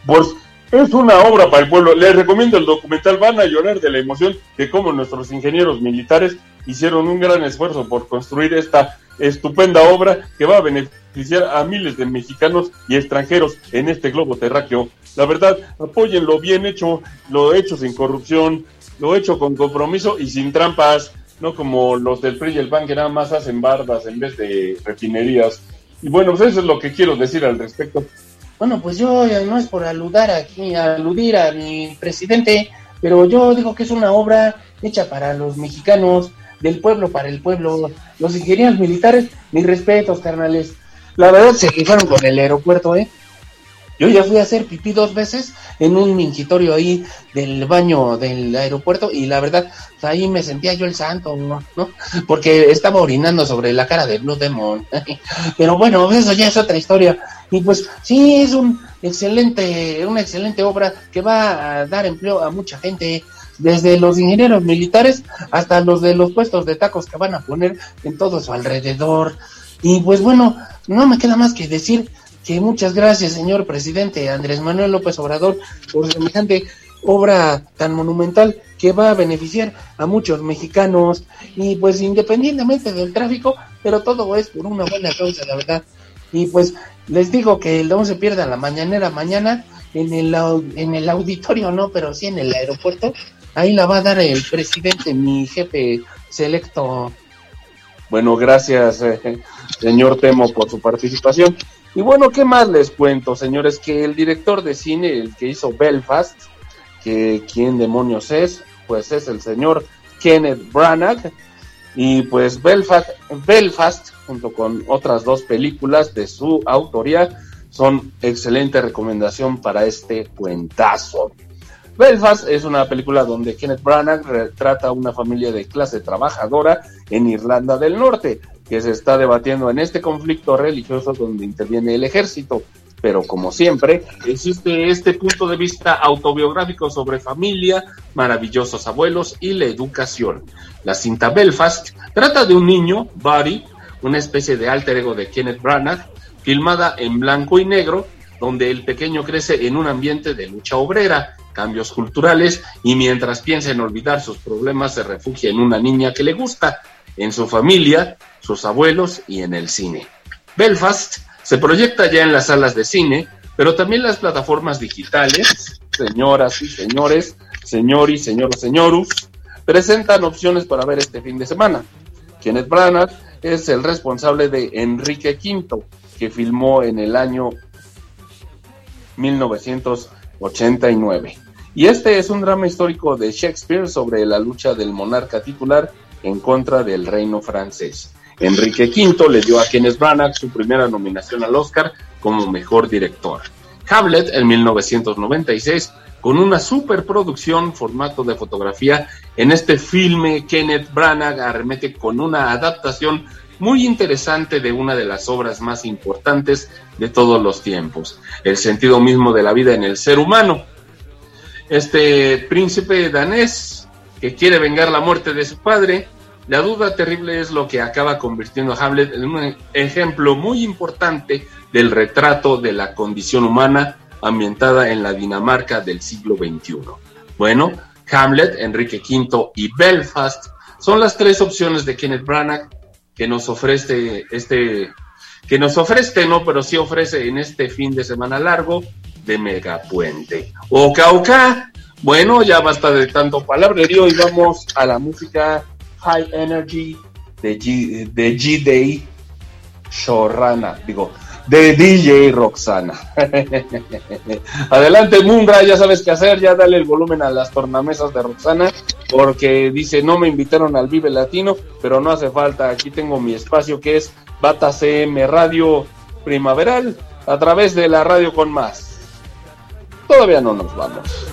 Pues es una obra para el pueblo. Les recomiendo el documental, van a llorar de la emoción de cómo nuestros ingenieros militares hicieron un gran esfuerzo por construir esta estupenda obra que va a beneficiar a miles de mexicanos y extranjeros en este globo terráqueo. La verdad, apóyenlo bien hecho, lo hecho sin corrupción, lo hecho con compromiso y sin trampas, no como los del PRI y el PAN que nada más hacen bardas en vez de refinerías. Y bueno, pues eso es lo que quiero decir al respecto. Bueno, pues yo no es por aludar aquí, aludir a mi presidente, pero yo digo que es una obra hecha para los mexicanos, del pueblo para el pueblo. Los ingenieros militares, mis respetos, carnales. La verdad se fijaron con el aeropuerto, ¿eh? Yo ya fui a hacer pipí dos veces en un mingitorio ahí del baño del aeropuerto y la verdad, ahí me sentía yo el santo, ¿no? Porque estaba orinando sobre la cara de Blue Demon. Pero bueno, eso ya es otra historia. Y pues sí, es un excelente, una excelente obra que va a dar empleo a mucha gente, desde los ingenieros militares hasta los de los puestos de tacos que van a poner en todo su alrededor. Y pues bueno, no me queda más que decir que muchas gracias, señor presidente Andrés Manuel López Obrador, por semejante obra tan monumental que va a beneficiar a muchos mexicanos y pues independientemente del tráfico, pero todo es por una buena causa, la verdad. Y pues les digo que no se pierda la mañanera mañana en el, en el auditorio, no, pero sí en el aeropuerto. Ahí la va a dar el presidente, mi jefe selecto. Bueno, gracias, eh, señor Temo, por su participación. Y bueno, ¿qué más les cuento, señores? Que el director de cine, el que hizo Belfast, que quién demonios es, pues es el señor Kenneth Branagh. Y pues Belfast, Belfast, junto con otras dos películas de su autoría, son excelente recomendación para este cuentazo. Belfast es una película donde Kenneth Branagh retrata a una familia de clase trabajadora en Irlanda del Norte, que se está debatiendo en este conflicto religioso donde interviene el ejército. Pero como siempre, existe este punto de vista autobiográfico sobre familia, maravillosos abuelos y la educación. La cinta Belfast trata de un niño, Buddy, una especie de alter ego de Kenneth Branagh, filmada en blanco y negro, donde el pequeño crece en un ambiente de lucha obrera, cambios culturales y mientras piensa en olvidar sus problemas se refugia en una niña que le gusta, en su familia, sus abuelos y en el cine. Belfast se proyecta ya en las salas de cine, pero también las plataformas digitales, señoras y señores, señor y señor señorus, presentan opciones para ver este fin de semana. Kenneth Branagh es el responsable de Enrique V, que filmó en el año 1989. Y este es un drama histórico de Shakespeare sobre la lucha del monarca titular en contra del reino francés. Enrique V le dio a Kenneth Branagh su primera nominación al Oscar como mejor director. Hamlet en 1996 con una superproducción formato de fotografía. En este filme Kenneth Branagh arremete con una adaptación muy interesante de una de las obras más importantes de todos los tiempos, el sentido mismo de la vida en el ser humano. Este príncipe danés que quiere vengar la muerte de su padre la duda terrible es lo que acaba convirtiendo a Hamlet en un ejemplo muy importante del retrato de la condición humana ambientada en la Dinamarca del siglo XXI. Bueno, Hamlet, Enrique V y Belfast son las tres opciones de Kenneth Branagh que nos ofrece este que nos ofrece, no, pero sí ofrece en este fin de semana largo de Megapuente. Oka Oka, bueno, ya basta de tanto palabrerío y vamos a la música High Energy de, G, de G-Day Shorrana, digo, de DJ Roxana. Adelante, Mungra, ya sabes qué hacer, ya dale el volumen a las tornamesas de Roxana, porque dice, no me invitaron al Vive Latino, pero no hace falta, aquí tengo mi espacio que es Bata CM Radio Primaveral, a través de la radio con más. Todavía no nos vamos.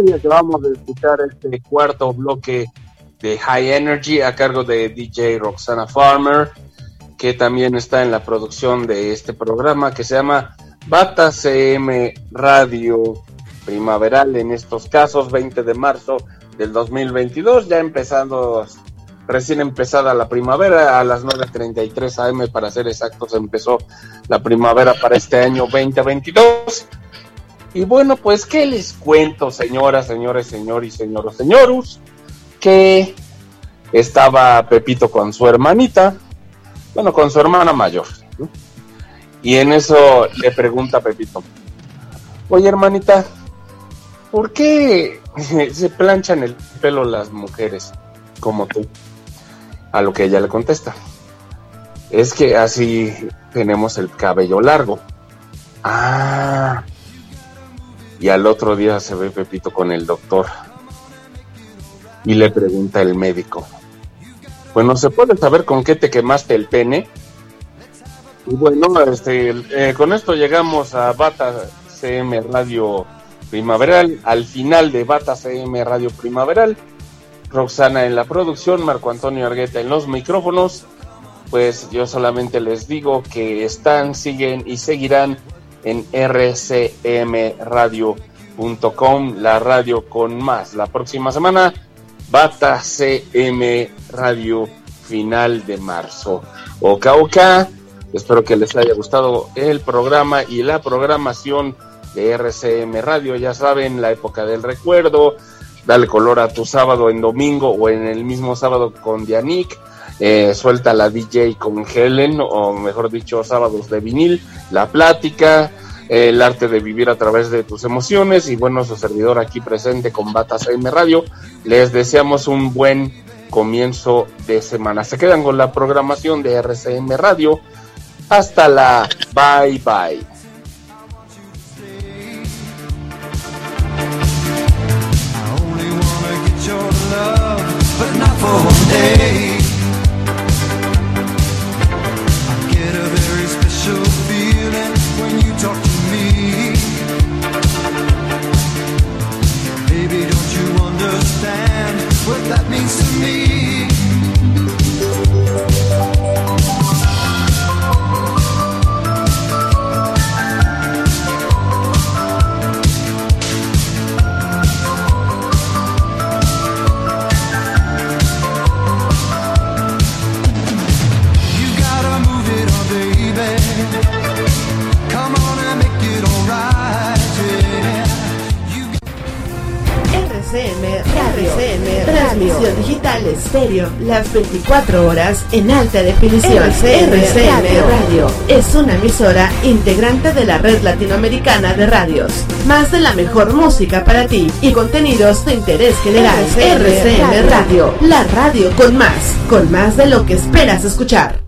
Sí, ya acabamos de escuchar este cuarto bloque de High Energy a cargo de DJ Roxana Farmer, que también está en la producción de este programa que se llama Bata CM Radio Primaveral en estos casos, 20 de marzo del 2022, ya empezando, recién empezada la primavera, a las 9.33 am para ser exactos, empezó la primavera para este año 2022. Y bueno, pues, ¿qué les cuento, señoras, señores, señores, señoros, señorus? Que estaba Pepito con su hermanita, bueno, con su hermana mayor. Y en eso le pregunta a Pepito, oye hermanita, ¿por qué se planchan el pelo las mujeres como tú? A lo que ella le contesta, es que así tenemos el cabello largo. Ah, y al otro día se ve Pepito con el doctor y le pregunta el médico, bueno, ¿se puede saber con qué te quemaste el pene? Y bueno, este, eh, con esto llegamos a Bata CM Radio Primaveral, al final de Bata CM Radio Primaveral. Roxana en la producción, Marco Antonio Argueta en los micrófonos. Pues yo solamente les digo que están, siguen y seguirán en rcmradio.com, la radio con más. La próxima semana, Bata CM Radio final de marzo. Oka Oka, espero que les haya gustado el programa y la programación de RCM Radio. Ya saben, la época del recuerdo, dale color a tu sábado en domingo o en el mismo sábado con Dianic eh, suelta la DJ con Helen, o mejor dicho, sábados de vinil, la plática, el arte de vivir a través de tus emociones y bueno, su servidor aquí presente con Batas AM Radio. Les deseamos un buen comienzo de semana. Se quedan con la programación de RCM Radio. Hasta la bye bye. Transmisión digital estéreo las 24 horas en alta definición. RCM, Radio es una emisora integrante de la red latinoamericana de radios. Más de la mejor música para ti y contenidos de interés general. RCM Radio, la radio con más, con más de lo que esperas escuchar.